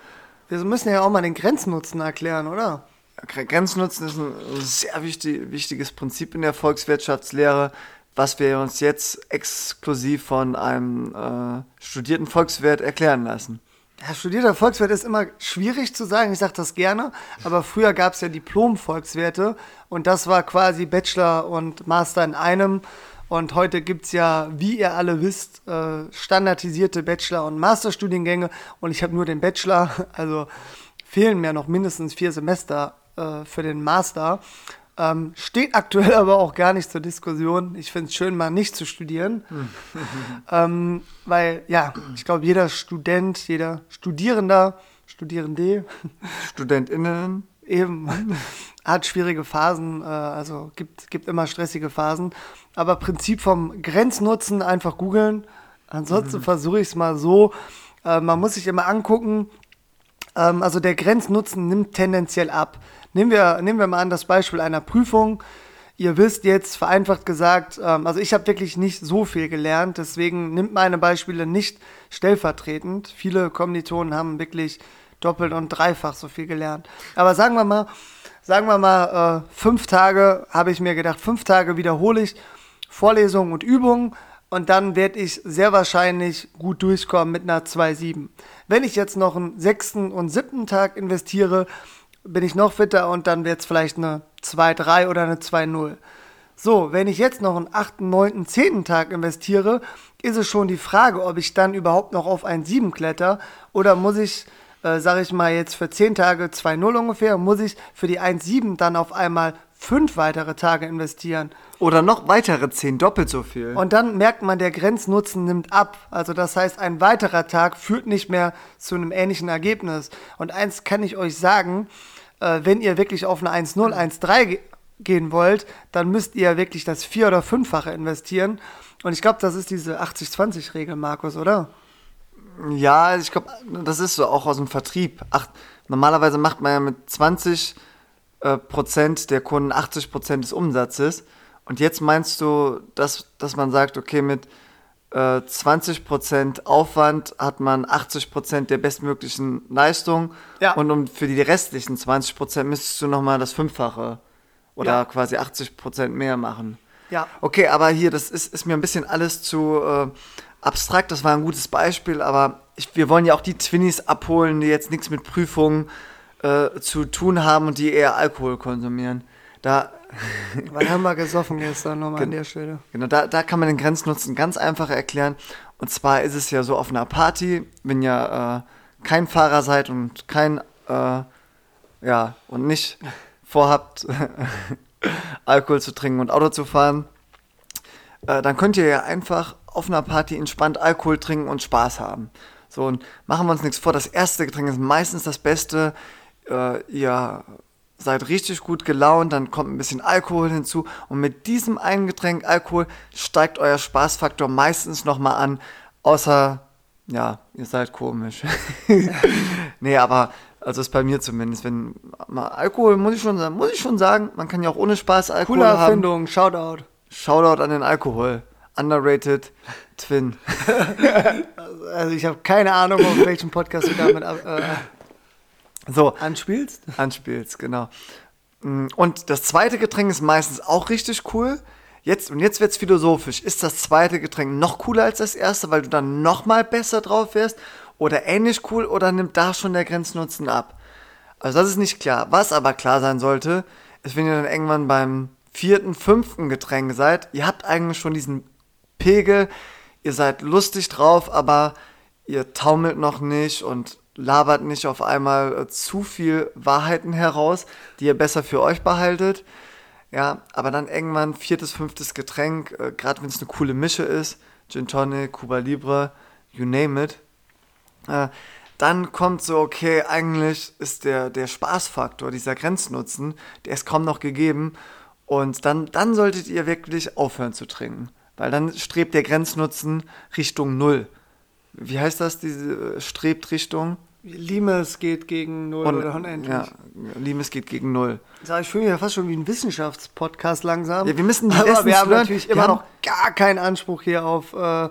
Wir müssen ja auch mal den Grenznutzen erklären, oder? Grenznutzen ist ein sehr wichtig, wichtiges Prinzip in der Volkswirtschaftslehre, was wir uns jetzt exklusiv von einem äh, studierten Volkswirt erklären lassen. Ja, studierter Volkswirt ist immer schwierig zu sagen, ich sage das gerne, aber früher gab es ja Diplom-Volkswirte und das war quasi Bachelor und Master in einem. Und heute gibt es ja, wie ihr alle wisst, äh, standardisierte Bachelor- und Masterstudiengänge und ich habe nur den Bachelor, also fehlen mir noch mindestens vier Semester äh, für den Master. Ähm, steht aktuell aber auch gar nicht zur Diskussion. Ich finde es schön, mal nicht zu studieren. ähm, weil, ja, ich glaube, jeder Student, jeder Studierender, Studierende, StudentInnen. eben hat schwierige Phasen, äh, also gibt, gibt immer stressige Phasen. Aber Prinzip vom Grenznutzen einfach googeln. Ansonsten versuche ich es mal so. Äh, man muss sich immer angucken, ähm, also der Grenznutzen nimmt tendenziell ab. Nehmen wir, nehmen wir mal an das Beispiel einer Prüfung. Ihr wisst jetzt, vereinfacht gesagt, ähm, also ich habe wirklich nicht so viel gelernt, deswegen nimmt meine Beispiele nicht stellvertretend. Viele Kommilitonen haben wirklich doppelt und dreifach so viel gelernt. Aber sagen wir mal, sagen wir mal, äh, fünf Tage habe ich mir gedacht, fünf Tage wiederhole ich Vorlesungen und Übungen und dann werde ich sehr wahrscheinlich gut durchkommen mit einer 2,7. Wenn ich jetzt noch einen sechsten und siebten Tag investiere, bin ich noch fitter und dann wird es vielleicht eine 2,3 oder eine 2,0. So, wenn ich jetzt noch einen 8., 9., 10. Tag investiere, ist es schon die Frage, ob ich dann überhaupt noch auf ein 7 kletter oder muss ich, äh, sage ich mal jetzt für 10 Tage 2,0 ungefähr, muss ich für die 1,7 dann auf einmal 5 weitere Tage investieren. Oder noch weitere zehn, doppelt so viel. Und dann merkt man, der Grenznutzen nimmt ab. Also das heißt, ein weiterer Tag führt nicht mehr zu einem ähnlichen Ergebnis. Und eins kann ich euch sagen, äh, wenn ihr wirklich auf eine 1-0, 1-3 ge gehen wollt, dann müsst ihr wirklich das vier- oder fünffache investieren. Und ich glaube, das ist diese 80-20-Regel, Markus, oder? Ja, ich glaube, das ist so auch aus dem Vertrieb. Ach, normalerweise macht man ja mit 20 äh, Prozent der Kunden 80 Prozent des Umsatzes. Und jetzt meinst du, dass, dass man sagt, okay, mit äh, 20 Prozent Aufwand hat man 80 Prozent der bestmöglichen Leistung. Ja. Und um, für die restlichen 20 Prozent müsstest du nochmal das Fünffache oder Ja. quasi 80 Prozent mehr machen. Ja. Okay, aber hier, das ist, ist mir ein bisschen alles zu äh, abstrakt. Das war ein gutes Beispiel, aber ich, wir wollen ja auch die Twinnies abholen, die jetzt nichts mit Prüfungen äh, zu tun haben und die eher Alkohol konsumieren. Da, Wann haben wir gesoffen gestern nochmal an der Stelle? genau, da, da kann man den Grenznutzen ganz einfach erklären. Und zwar ist es ja so auf einer Party, wenn ihr äh, kein Fahrer seid und kein, äh, ja, und nicht vorhabt, Alkohol zu trinken und Auto zu fahren, äh, dann könnt ihr ja einfach auf einer Party entspannt Alkohol trinken und Spaß haben. So, und machen wir uns nichts vor, das erste Getränk ist meistens das Beste. Äh, ihr seid richtig gut gelaunt, dann kommt ein bisschen Alkohol hinzu und mit diesem einen Getränk Alkohol steigt euer Spaßfaktor meistens nochmal an, außer, ja, ihr seid komisch. nee, aber, also ist bei mir zumindest, wenn mal Alkohol, muss ich schon sagen, muss ich schon sagen, man kann ja auch ohne Spaß Alkohol Coole haben. Erfindung, Shoutout. Shoutout an den Alkohol. Underrated Twin. Also ich habe keine Ahnung, auf welchen Podcast du damit äh, So, anspielst. anspielst, genau. Mm, Und das zweite Getränk ist meistens auch richtig cool. Jetzt, und jetzt wird's philosophisch. Ist das zweite Getränk noch cooler als das erste, weil du dann noch mal besser drauf wärst? Oder ähnlich cool oder nimmt da schon der Grenznutzen ab? Also das ist nicht klar. Was aber klar sein sollte, ist, wenn ihr dann irgendwann beim vierten, fünften Getränk seid, ihr habt eigentlich schon diesen Pegel, ihr seid lustig drauf, aber ihr taumelt noch nicht und labert nicht auf einmal äh, zu viel Wahrheiten heraus, die ihr besser für euch behaltet. Ja, aber dann irgendwann viertes, fünftes Getränk, äh, gerade wenn es eine coole Mische ist, Gin Tonic, Cuba Libre, you name it, äh, dann kommt so, okay, eigentlich ist der, der Spaßfaktor, dieser Grenznutzen, der ist kaum noch gegeben. Und dann, dann solltet ihr wirklich aufhören zu trinken. Weil dann strebt der Grenznutzen Richtung Null. Wie heißt das, diese äh, strebt Richtung? Limes geht gegen Null oder unendlich. Ja, Limes geht gegen Null. Sag, ich fühle mich ja fast schon wie ein Wissenschaftspodcast langsam. Ja, wir müssen die Aber Lessons wir haben learned- natürlich immer noch gar keinen Anspruch hier auf, äh,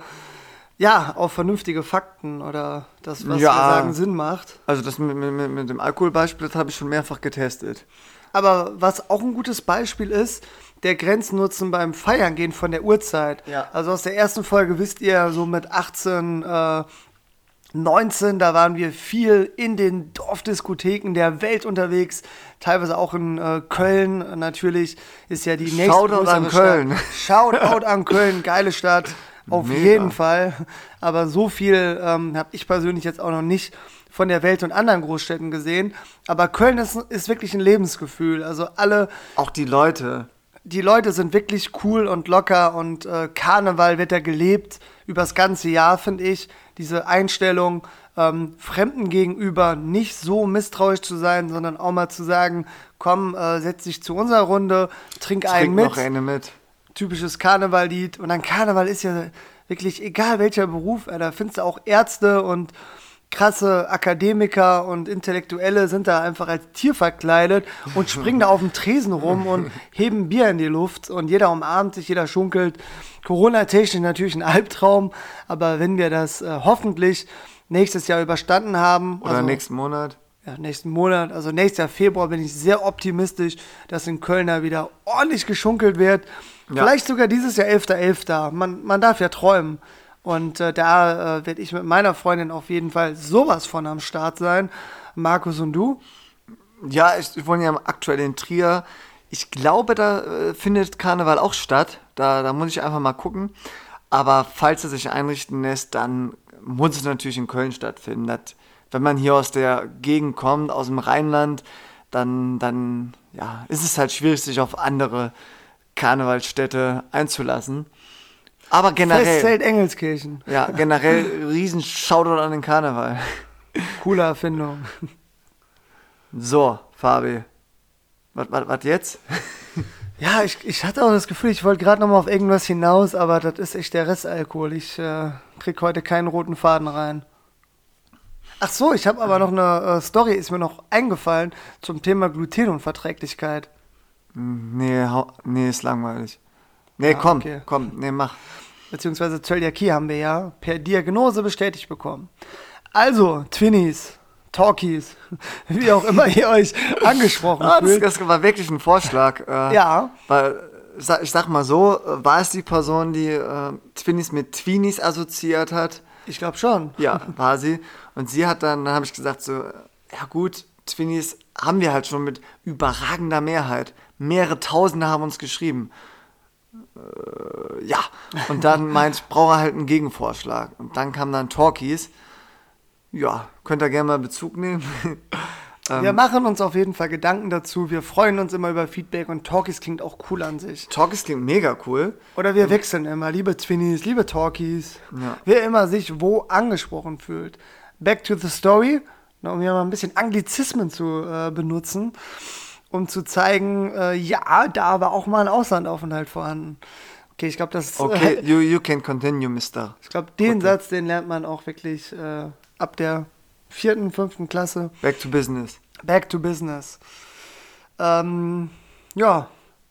ja, auf vernünftige Fakten oder das, was Ja. wir sagen, Sinn macht. Also das mit, mit, mit dem Alkoholbeispiel, das habe ich schon mehrfach getestet. Aber was auch ein gutes Beispiel ist, der Grenznutzen beim Feiern gehen von der Uhrzeit. Ja. Also aus der ersten Folge wisst ihr, so mit 18, äh, 19, da waren wir viel in den Dorfdiskotheken der Welt unterwegs, teilweise auch in äh, Köln. Natürlich ist ja die nächste Shoutout an Köln. Stadt. Shoutout an Köln, geile Stadt, auf Mega. jeden Fall. Aber so viel ähm, habe ich persönlich jetzt auch noch nicht von der Welt und anderen Großstädten gesehen. Aber Köln ist, ist wirklich ein Lebensgefühl. Also alle Auch die Leute. Die Leute sind wirklich cool und locker und äh, Karneval wird da gelebt übers ganze Jahr, finde ich. Diese Einstellung, ähm, Fremden gegenüber nicht so misstrauisch zu sein, sondern auch mal zu sagen, komm, äh, setz dich zu unserer Runde, trink einen Trink mit. noch eine mit. Typisches Karnevallied. Und dann Karneval ist ja wirklich egal welcher Beruf, äh, da findest du auch Ärzte und krasse Akademiker und Intellektuelle sind da einfach als Tier verkleidet und springen da auf dem Tresen rum und heben Bier in die Luft und jeder umarmt sich, jeder schunkelt. Corona-technisch natürlich ein Albtraum, aber wenn wir das äh, hoffentlich nächstes Jahr überstanden haben, Oder nächsten Monat. ja, nächsten Monat, also nächstes Jahr Februar bin ich sehr optimistisch, dass in Köln da wieder ordentlich geschunkelt wird. Ja. Vielleicht sogar dieses Jahr 11.11. Man, man darf ja träumen. Und äh, da äh, werde ich mit meiner Freundin auf jeden Fall sowas von am Start sein. Markus und du? Ja, ich, wohne ja aktuell in Trier. Ich glaube, da äh, findet Karneval auch statt. Da, da muss ich einfach mal gucken. Aber falls es sich einrichten lässt, dann muss es natürlich in Köln stattfinden. Das, wenn man hier aus der Gegend kommt, aus dem Rheinland, dann, dann ja, ist es halt schwierig, sich auf andere Karnevalsstädte einzulassen. Aber generell, Festzelt Engelskirchen. ja, generell riesen Shoutout an den Karneval. Coole Erfindung. So, Fabi. Was, was, was jetzt? Ja, ich, ich hatte auch das Gefühl, ich wollte gerade noch mal auf irgendwas hinaus, aber das ist echt der Restalkohol. Ich äh, krieg heute keinen roten Faden rein. Ach so, ich habe aber noch eine äh, Story, ist mir noch eingefallen zum Thema Glutenunverträglichkeit. Nee, hau- nee, ist langweilig. Nee, Ah, komm, okay. komm, nee, mach. Beziehungsweise Zöliakie haben wir ja per Diagnose bestätigt bekommen. Also, Twinnies, Talkies, wie auch immer ihr euch angesprochen Ah, das, fühlt. das war wirklich ein Vorschlag. Äh, Ja. Weil, sa- ich sag mal so, äh, war es die Person, die äh, Twinnies mit Tweenies assoziiert hat? Ich glaube schon. Ja, war sie. Und sie hat dann, dann habe ich gesagt, so, ja gut, Twinnies haben wir halt schon mit überragender Mehrheit. Mehrere Tausende haben uns geschrieben. Äh, ja. Und dann meint, brauche halt einen Gegenvorschlag. Und dann kam dann Talkies. Ja, könnt ihr gerne mal Bezug nehmen. Wir machen uns auf jeden Fall Gedanken dazu. Wir freuen uns immer über Feedback und Talkies klingt auch cool an sich. Talkies klingt mega cool. Oder wir wechseln immer, liebe Twinnies, liebe Talkies. Ja. Wer immer sich wo angesprochen fühlt. Back to the story, um hier mal ein bisschen Anglizismen zu äh, benutzen, um zu zeigen, äh, ja, da war auch mal ein Auslandaufenthalt vorhanden. Okay, ich glaube, das Okay, äh, you, you can continue, Mister. ich glaube, den Okay. Satz, den lernt man auch wirklich äh, ab der vierten, fünften Klasse. Back to business. Back to business. Ähm, ja,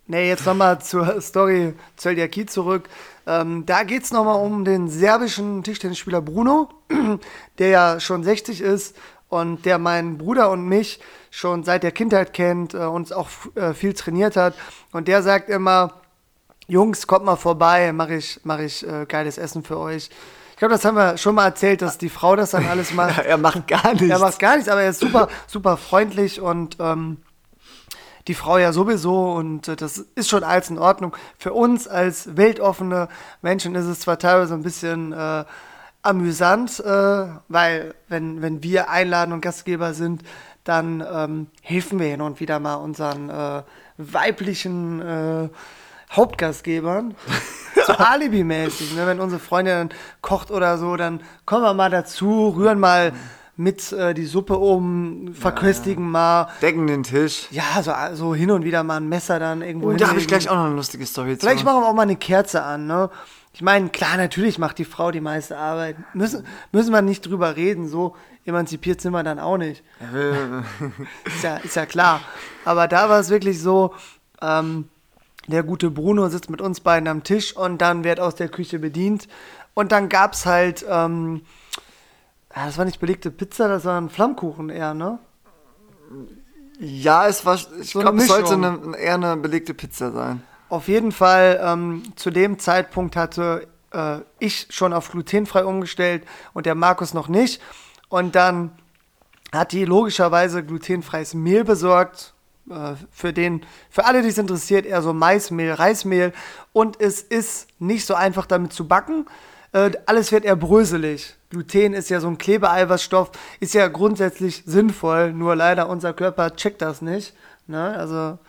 nee, jetzt nochmal zur Story Zöliakie zurück. Ähm, da geht es nochmal um den serbischen Tischtennisspieler Bruno, der ja schon 60 ist und der meinen Bruder und mich schon seit der Kindheit kennt, äh, uns auch äh, viel trainiert hat. Und der sagt immer, Jungs, kommt mal vorbei, mache ich, mach ich äh, geiles Essen für euch. Ich glaube, das haben wir schon mal erzählt, dass die Frau das dann alles macht. er macht gar nichts. Er macht gar nichts, aber er ist super, super freundlich und ähm, die Frau ja sowieso und äh, das ist schon alles in Ordnung. Für uns als weltoffene Menschen ist es zwar teilweise ein bisschen äh, amüsant, äh, weil wenn, wenn wir einladen und Gastgeber sind, dann ähm, helfen wir hin und wieder mal unseren äh, weiblichen äh, Hauptgastgebern. so alibimäßig, ne? wenn unsere Freundin kocht oder so, dann kommen wir mal dazu, rühren mal mit äh, die Suppe um, verköstigen mal. Decken den Tisch. Ja, so, so hin und wieder mal ein Messer dann irgendwo Und da habe ich gleich auch noch eine lustige Story zu. Vielleicht machen wir auch mal eine Kerze an, ne? Ich meine, klar, natürlich macht die Frau die meiste Arbeit. Müssen, müssen wir nicht drüber reden, so emanzipiert sind wir dann auch nicht. ist, ja, ist ja klar. Aber da war es wirklich so, ähm, der gute Bruno sitzt mit uns beiden am Tisch und dann wird aus der Küche bedient. Und dann gab es halt, ähm, das war nicht belegte Pizza, das war ein Flammkuchen eher, ne? Ja, es war, ich So glaube, es sollte eine, eher eine belegte Pizza sein. Auf jeden Fall, ähm, zu dem Zeitpunkt hatte äh, ich schon auf glutenfrei umgestellt und der Markus noch nicht. Und dann hat die logischerweise glutenfreies Mehl besorgt. Äh, für, den, für alle, die es interessiert, eher so Maismehl, Reismehl. Und es ist nicht so einfach damit zu backen. Äh, alles wird eher bröselig. Gluten ist ja so ein Klebeeiweißstoff, ist ja grundsätzlich sinnvoll, nur leider unser Körper checkt das nicht. Ne? Also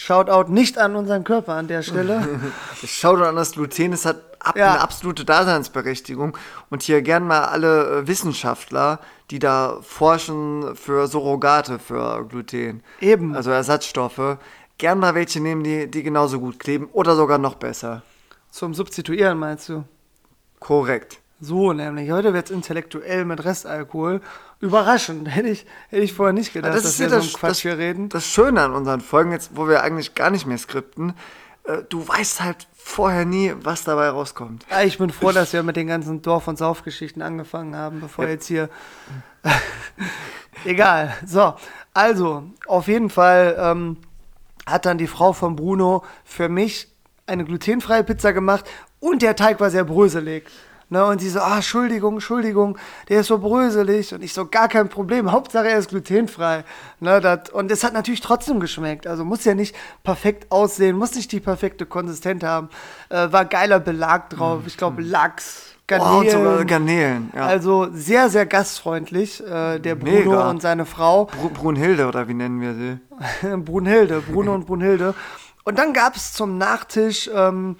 Shoutout nicht an unseren Körper an der Stelle. Schaue an das Gluten, es hat ab, Ja. eine absolute Daseinsberechtigung. Und hier gern mal alle äh, Wissenschaftler, die da forschen für Surrogate für Gluten. Eben. Also Ersatzstoffe. Gern mal welche nehmen, die, die genauso gut kleben oder sogar noch besser. Zum Substituieren meinst du? Korrekt. So, nämlich. Heute wird es intellektuell mit Restalkohol. Überraschend. Hätte ich, hätte ich vorher nicht gedacht, das dass wir ja so das, einen Quatsch das, hier reden. das Schöne an unseren Folgen, jetzt wo wir eigentlich gar nicht mehr skripten, äh, du weißt halt vorher nie, was dabei rauskommt. Ja, ich bin froh, dass wir mit den ganzen Dorf- und Saufgeschichten angefangen haben, bevor Ja. jetzt hier. Egal. So, also, auf jeden Fall ähm, hat dann die Frau von Bruno für mich eine glutenfreie Pizza gemacht und der Teig war sehr bröselig. Ne, und sie so, ah, Entschuldigung, Entschuldigung, der ist so bröselig. Und ich so, gar kein Problem, Hauptsache er ist glutenfrei. Ne, dat, und es hat natürlich trotzdem geschmeckt. Also muss ja nicht perfekt aussehen, muss nicht die perfekte Konsistenz haben. Äh, war geiler Belag drauf, ich glaube Lachs, Garnelen. Oh, und sogar Garnelen. Ja. Also sehr, sehr gastfreundlich, äh, der Bruno Mega. und seine Frau. Bru Brunhilde oder wie nennen wir sie? Brunhilde, Bruno und Brunhilde. Und dann gab es zum Nachtisch ähm,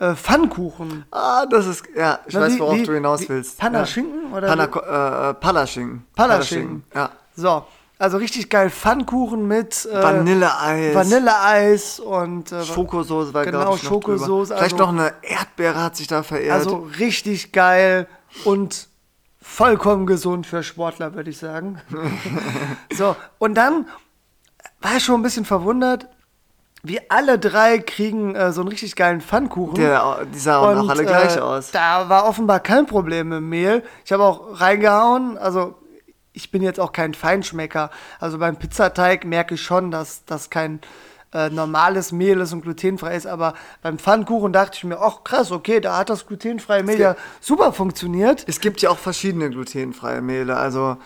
äh, Pfannkuchen. Ah, das ist, ja, ich Na, weiß, wie- worauf wie- du hinaus willst. Panaschinken ja. oder Pana wie? äh, Pallaschinken. Pallaschinken. Ja. So, Also richtig geil Pfannkuchen mit äh, Vanilleeis. Vanilleeis und äh, Schokosoße war, Genau, ich, Schokosoße, drüber. Vielleicht also- noch eine Erdbeere hat sich da verehrt. Also richtig geil und vollkommen gesund für Sportler, würde ich sagen. so, und dann war ich schon ein bisschen verwundert. Wir alle drei kriegen äh, so einen richtig geilen Pfannkuchen. Der, die sahen auch alle gleich äh, aus. Da war offenbar kein Problem mit dem Mehl. Ich habe auch reingehauen. Also ich bin jetzt auch kein Feinschmecker. Also beim Pizzateig merke ich schon, dass das kein äh, normales Mehl ist und glutenfrei ist. Aber beim Pfannkuchen dachte ich mir, ach krass, okay, da hat das glutenfreie Mehl ja super funktioniert. Es gibt ja auch verschiedene glutenfreie Mehle, also äh,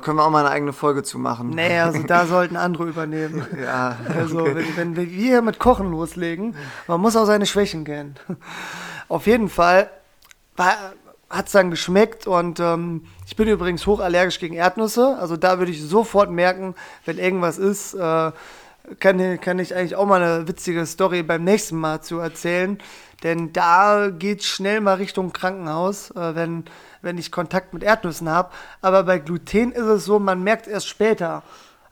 können wir auch mal eine eigene Folge zu machen. Nee, also da sollten andere übernehmen. Ja, Also, okay. wenn, wenn wir hier mit Kochen loslegen, man muss auch seine Schwächen kennen. Auf jeden Fall hat es dann geschmeckt und ähm, ich bin übrigens hochallergisch gegen Erdnüsse. Also da würde ich sofort merken, wenn irgendwas ist, äh, kann, kann ich eigentlich auch mal eine witzige Story beim nächsten Mal zu erzählen. Denn da geht schnell mal Richtung Krankenhaus, äh, wenn, wenn ich Kontakt mit Erdnüssen habe. Aber bei Gluten ist es so, man merkt erst später.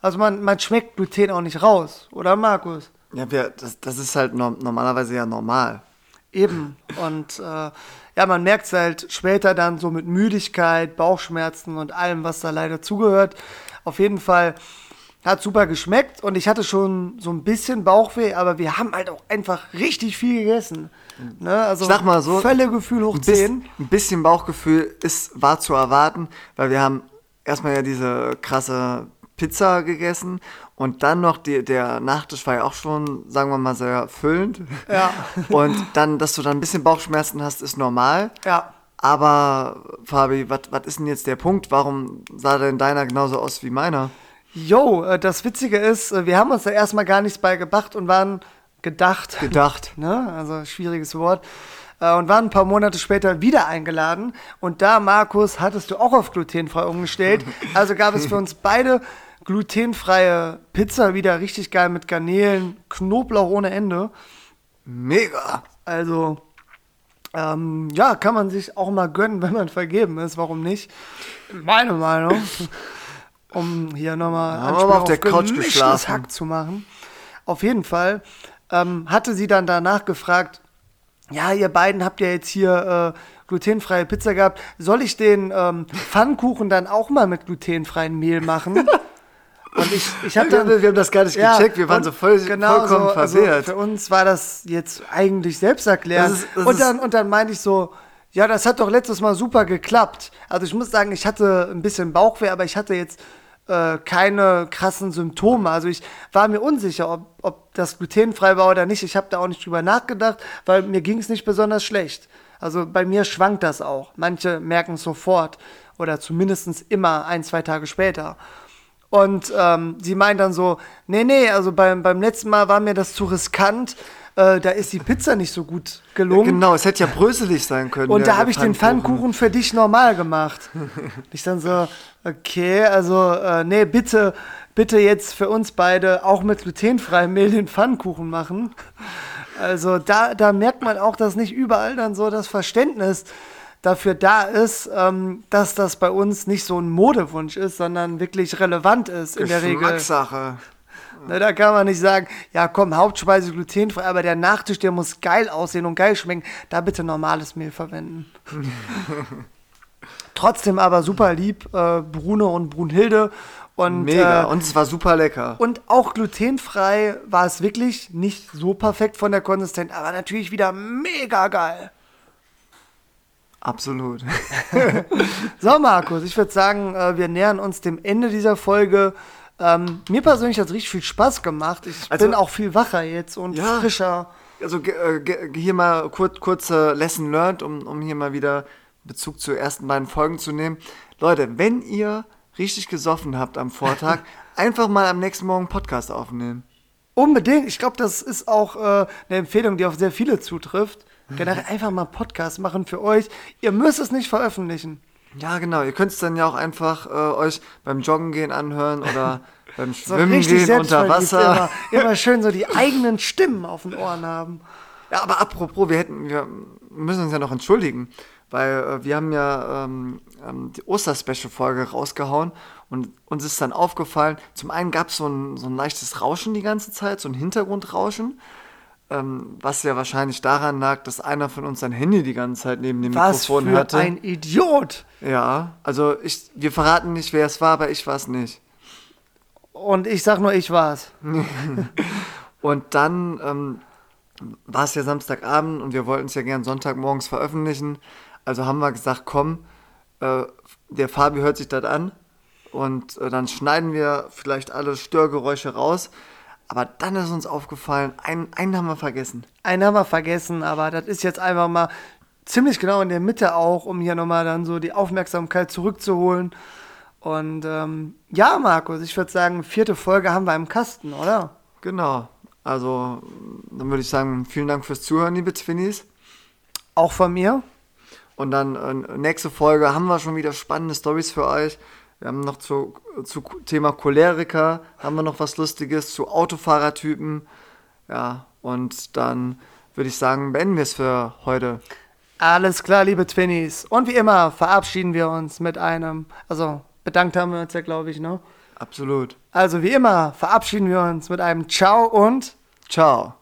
Also man, man schmeckt Gluten auch nicht raus, oder Markus? Ja, wir, das, das ist halt norm normalerweise ja normal. Eben. Und äh, ja, man merkt es halt später dann so mit Müdigkeit, Bauchschmerzen und allem, was da leider zugehört. Auf jeden Fall hat super geschmeckt und ich hatte schon so ein bisschen Bauchweh, aber wir haben halt auch einfach richtig viel gegessen. Ne? Also Ich sag mal so, Völlegefühl hoch Ein, bis, 10. ein bisschen Bauchgefühl ist, war zu erwarten, weil wir haben erstmal ja diese krasse Pizza gegessen und dann noch die, der Nachtisch war ja auch schon, sagen wir mal, sehr füllend. Ja. Und dann, dass du dann ein bisschen Bauchschmerzen hast, ist normal. Ja. Aber Fabi, was ist denn jetzt der Punkt? Warum sah denn deiner genauso aus wie meiner? Jo, äh, das Witzige ist, äh, wir haben uns da erstmal gar nichts beigebracht und waren gedacht, Gedacht. ne? also schwieriges Wort, äh, und waren ein paar Monate später wieder eingeladen. Und da, Markus, hattest du auch auf glutenfrei umgestellt. Also gab es für uns beide glutenfreie Pizza wieder richtig geil mit Garnelen, Knoblauch ohne Ende. Mega. Also, ähm, ja, kann man sich auch mal gönnen, wenn man vergeben ist. Warum nicht? Meine Meinung. Um hier nochmal aber auf der Couch geschlafen. Hack zu machen. Auf jeden Fall ähm, hatte sie dann danach gefragt, ja, ihr beiden habt ja jetzt hier äh, glutenfreie Pizza gehabt. Soll ich den ähm, Pfannkuchen dann auch mal mit glutenfreiem Mehl machen? Und ich, ich habe dann, wir haben das gar nicht gecheckt, wir waren so voll, genau vollkommen so, also verwehrt. für uns war das jetzt eigentlich selbsterklärend. Das ist- das und, dann, und dann meinte ich so, ja, das hat doch letztes Mal super geklappt. Also ich muss sagen, ich hatte ein bisschen Bauchweh, aber ich hatte jetzt äh, keine krassen Symptome. Also ich war mir unsicher, ob, ob das glutenfrei war oder nicht. Ich habe da auch nicht drüber nachgedacht, weil mir ging es nicht besonders schlecht. Also bei mir schwankt das auch. Manche merken es sofort oder zumindest immer ein, zwei Tage später. Und ähm, sie meint dann so, nee, nee, also beim, beim letzten Mal war mir das zu riskant, äh, da ist die Pizza nicht so gut gelungen. Genau, es hätte ja bröselig sein können. Und der- da habe ich den Pfannkuchen für dich normal gemacht. ich dann so, okay, also äh, nee, bitte, bitte jetzt für uns beide auch mit glutenfreiem Mehl den Pfannkuchen machen. Also da, da merkt man auch, dass nicht überall dann so das Verständnis dafür da ist, ähm, dass das bei uns nicht so ein Modewunsch ist, sondern wirklich relevant ist in der Regel. Geschmackssache. Ne, da kann man nicht sagen, ja komm, Hauptspeise glutenfrei, aber der Nachtisch, der muss geil aussehen und geil schmecken. Da bitte normales Mehl verwenden. Trotzdem aber super lieb, äh, Bruno und Brunhilde. Und, Mega. Äh, und es war super lecker. und auch glutenfrei war es wirklich nicht so perfekt von der Konsistenz, aber natürlich wieder mega geil. Absolut. So, Markus, ich würde sagen, äh, wir nähern uns dem Ende dieser Folge. Ähm, mir persönlich hat es richtig viel Spaß gemacht. Ich Also- bin auch viel wacher jetzt und Ja. frischer. Also äh, hier mal kurz, kurze Lesson learned, um, um hier mal wieder Bezug zu ersten beiden Folgen zu nehmen. Leute, wenn ihr richtig gesoffen habt am Vortag, einfach mal am nächsten Morgen Podcast aufnehmen. Unbedingt. Ich glaube, das ist auch äh, eine Empfehlung, die auf sehr viele zutrifft. Generell einfach mal Podcast machen für euch. Ihr müsst es nicht veröffentlichen. Ja, genau. Ihr könnt es dann ja auch einfach äh, euch beim Joggen gehen anhören oder beim So Schwimmen richtig gehen unter Wasser. Immer, immer schön so die eigenen Stimmen auf den Ohren haben. Ja, aber apropos, wir hätten, wir müssen uns ja noch entschuldigen, weil äh, wir haben ja ähm, ähm, die Osterspecial-Folge rausgehauen Und uns ist dann aufgefallen, zum einen gab es so ein, so ein leichtes Rauschen die ganze Zeit, so ein Hintergrundrauschen, ähm, was ja wahrscheinlich daran lag, dass einer von uns sein Handy die ganze Zeit neben dem Was Mikrofon für hatte. ein Idiot! Ja, also ich, wir verraten nicht, wer es war, aber ich war es nicht. Und ich sag nur, ich war's. Und dann ähm, war es ja Samstagabend und wir wollten es ja gern Sonntagmorgens veröffentlichen. Also haben wir gesagt, komm, äh, der Fabi hört sich das an und äh, dann schneiden wir vielleicht alle Störgeräusche raus. Aber dann ist uns aufgefallen, einen, einen haben wir vergessen. Einen haben wir vergessen, aber das ist jetzt einfach mal ziemlich genau in der Mitte auch, um hier nochmal dann so die Aufmerksamkeit zurückzuholen. Und ähm, ja, Markus, ich würde sagen, vierte Folge haben wir im Kasten, oder? Genau. Also dann würde ich sagen, vielen Dank fürs Zuhören, liebe Twinnies. Auch von mir. Und dann äh, nächste Folge haben wir schon wieder spannende Stories für euch. Wir haben noch zu, zu Thema Choleriker, haben wir noch was Lustiges, zu Autofahrertypen. Ja, und dann würde ich sagen, beenden wir es für heute. Alles klar, liebe Twinnies. Und wie immer verabschieden wir uns mit einem, also bedankt haben wir uns ja, glaube ich, ne? Absolut. Also wie immer verabschieden wir uns mit einem Ciao und Ciao.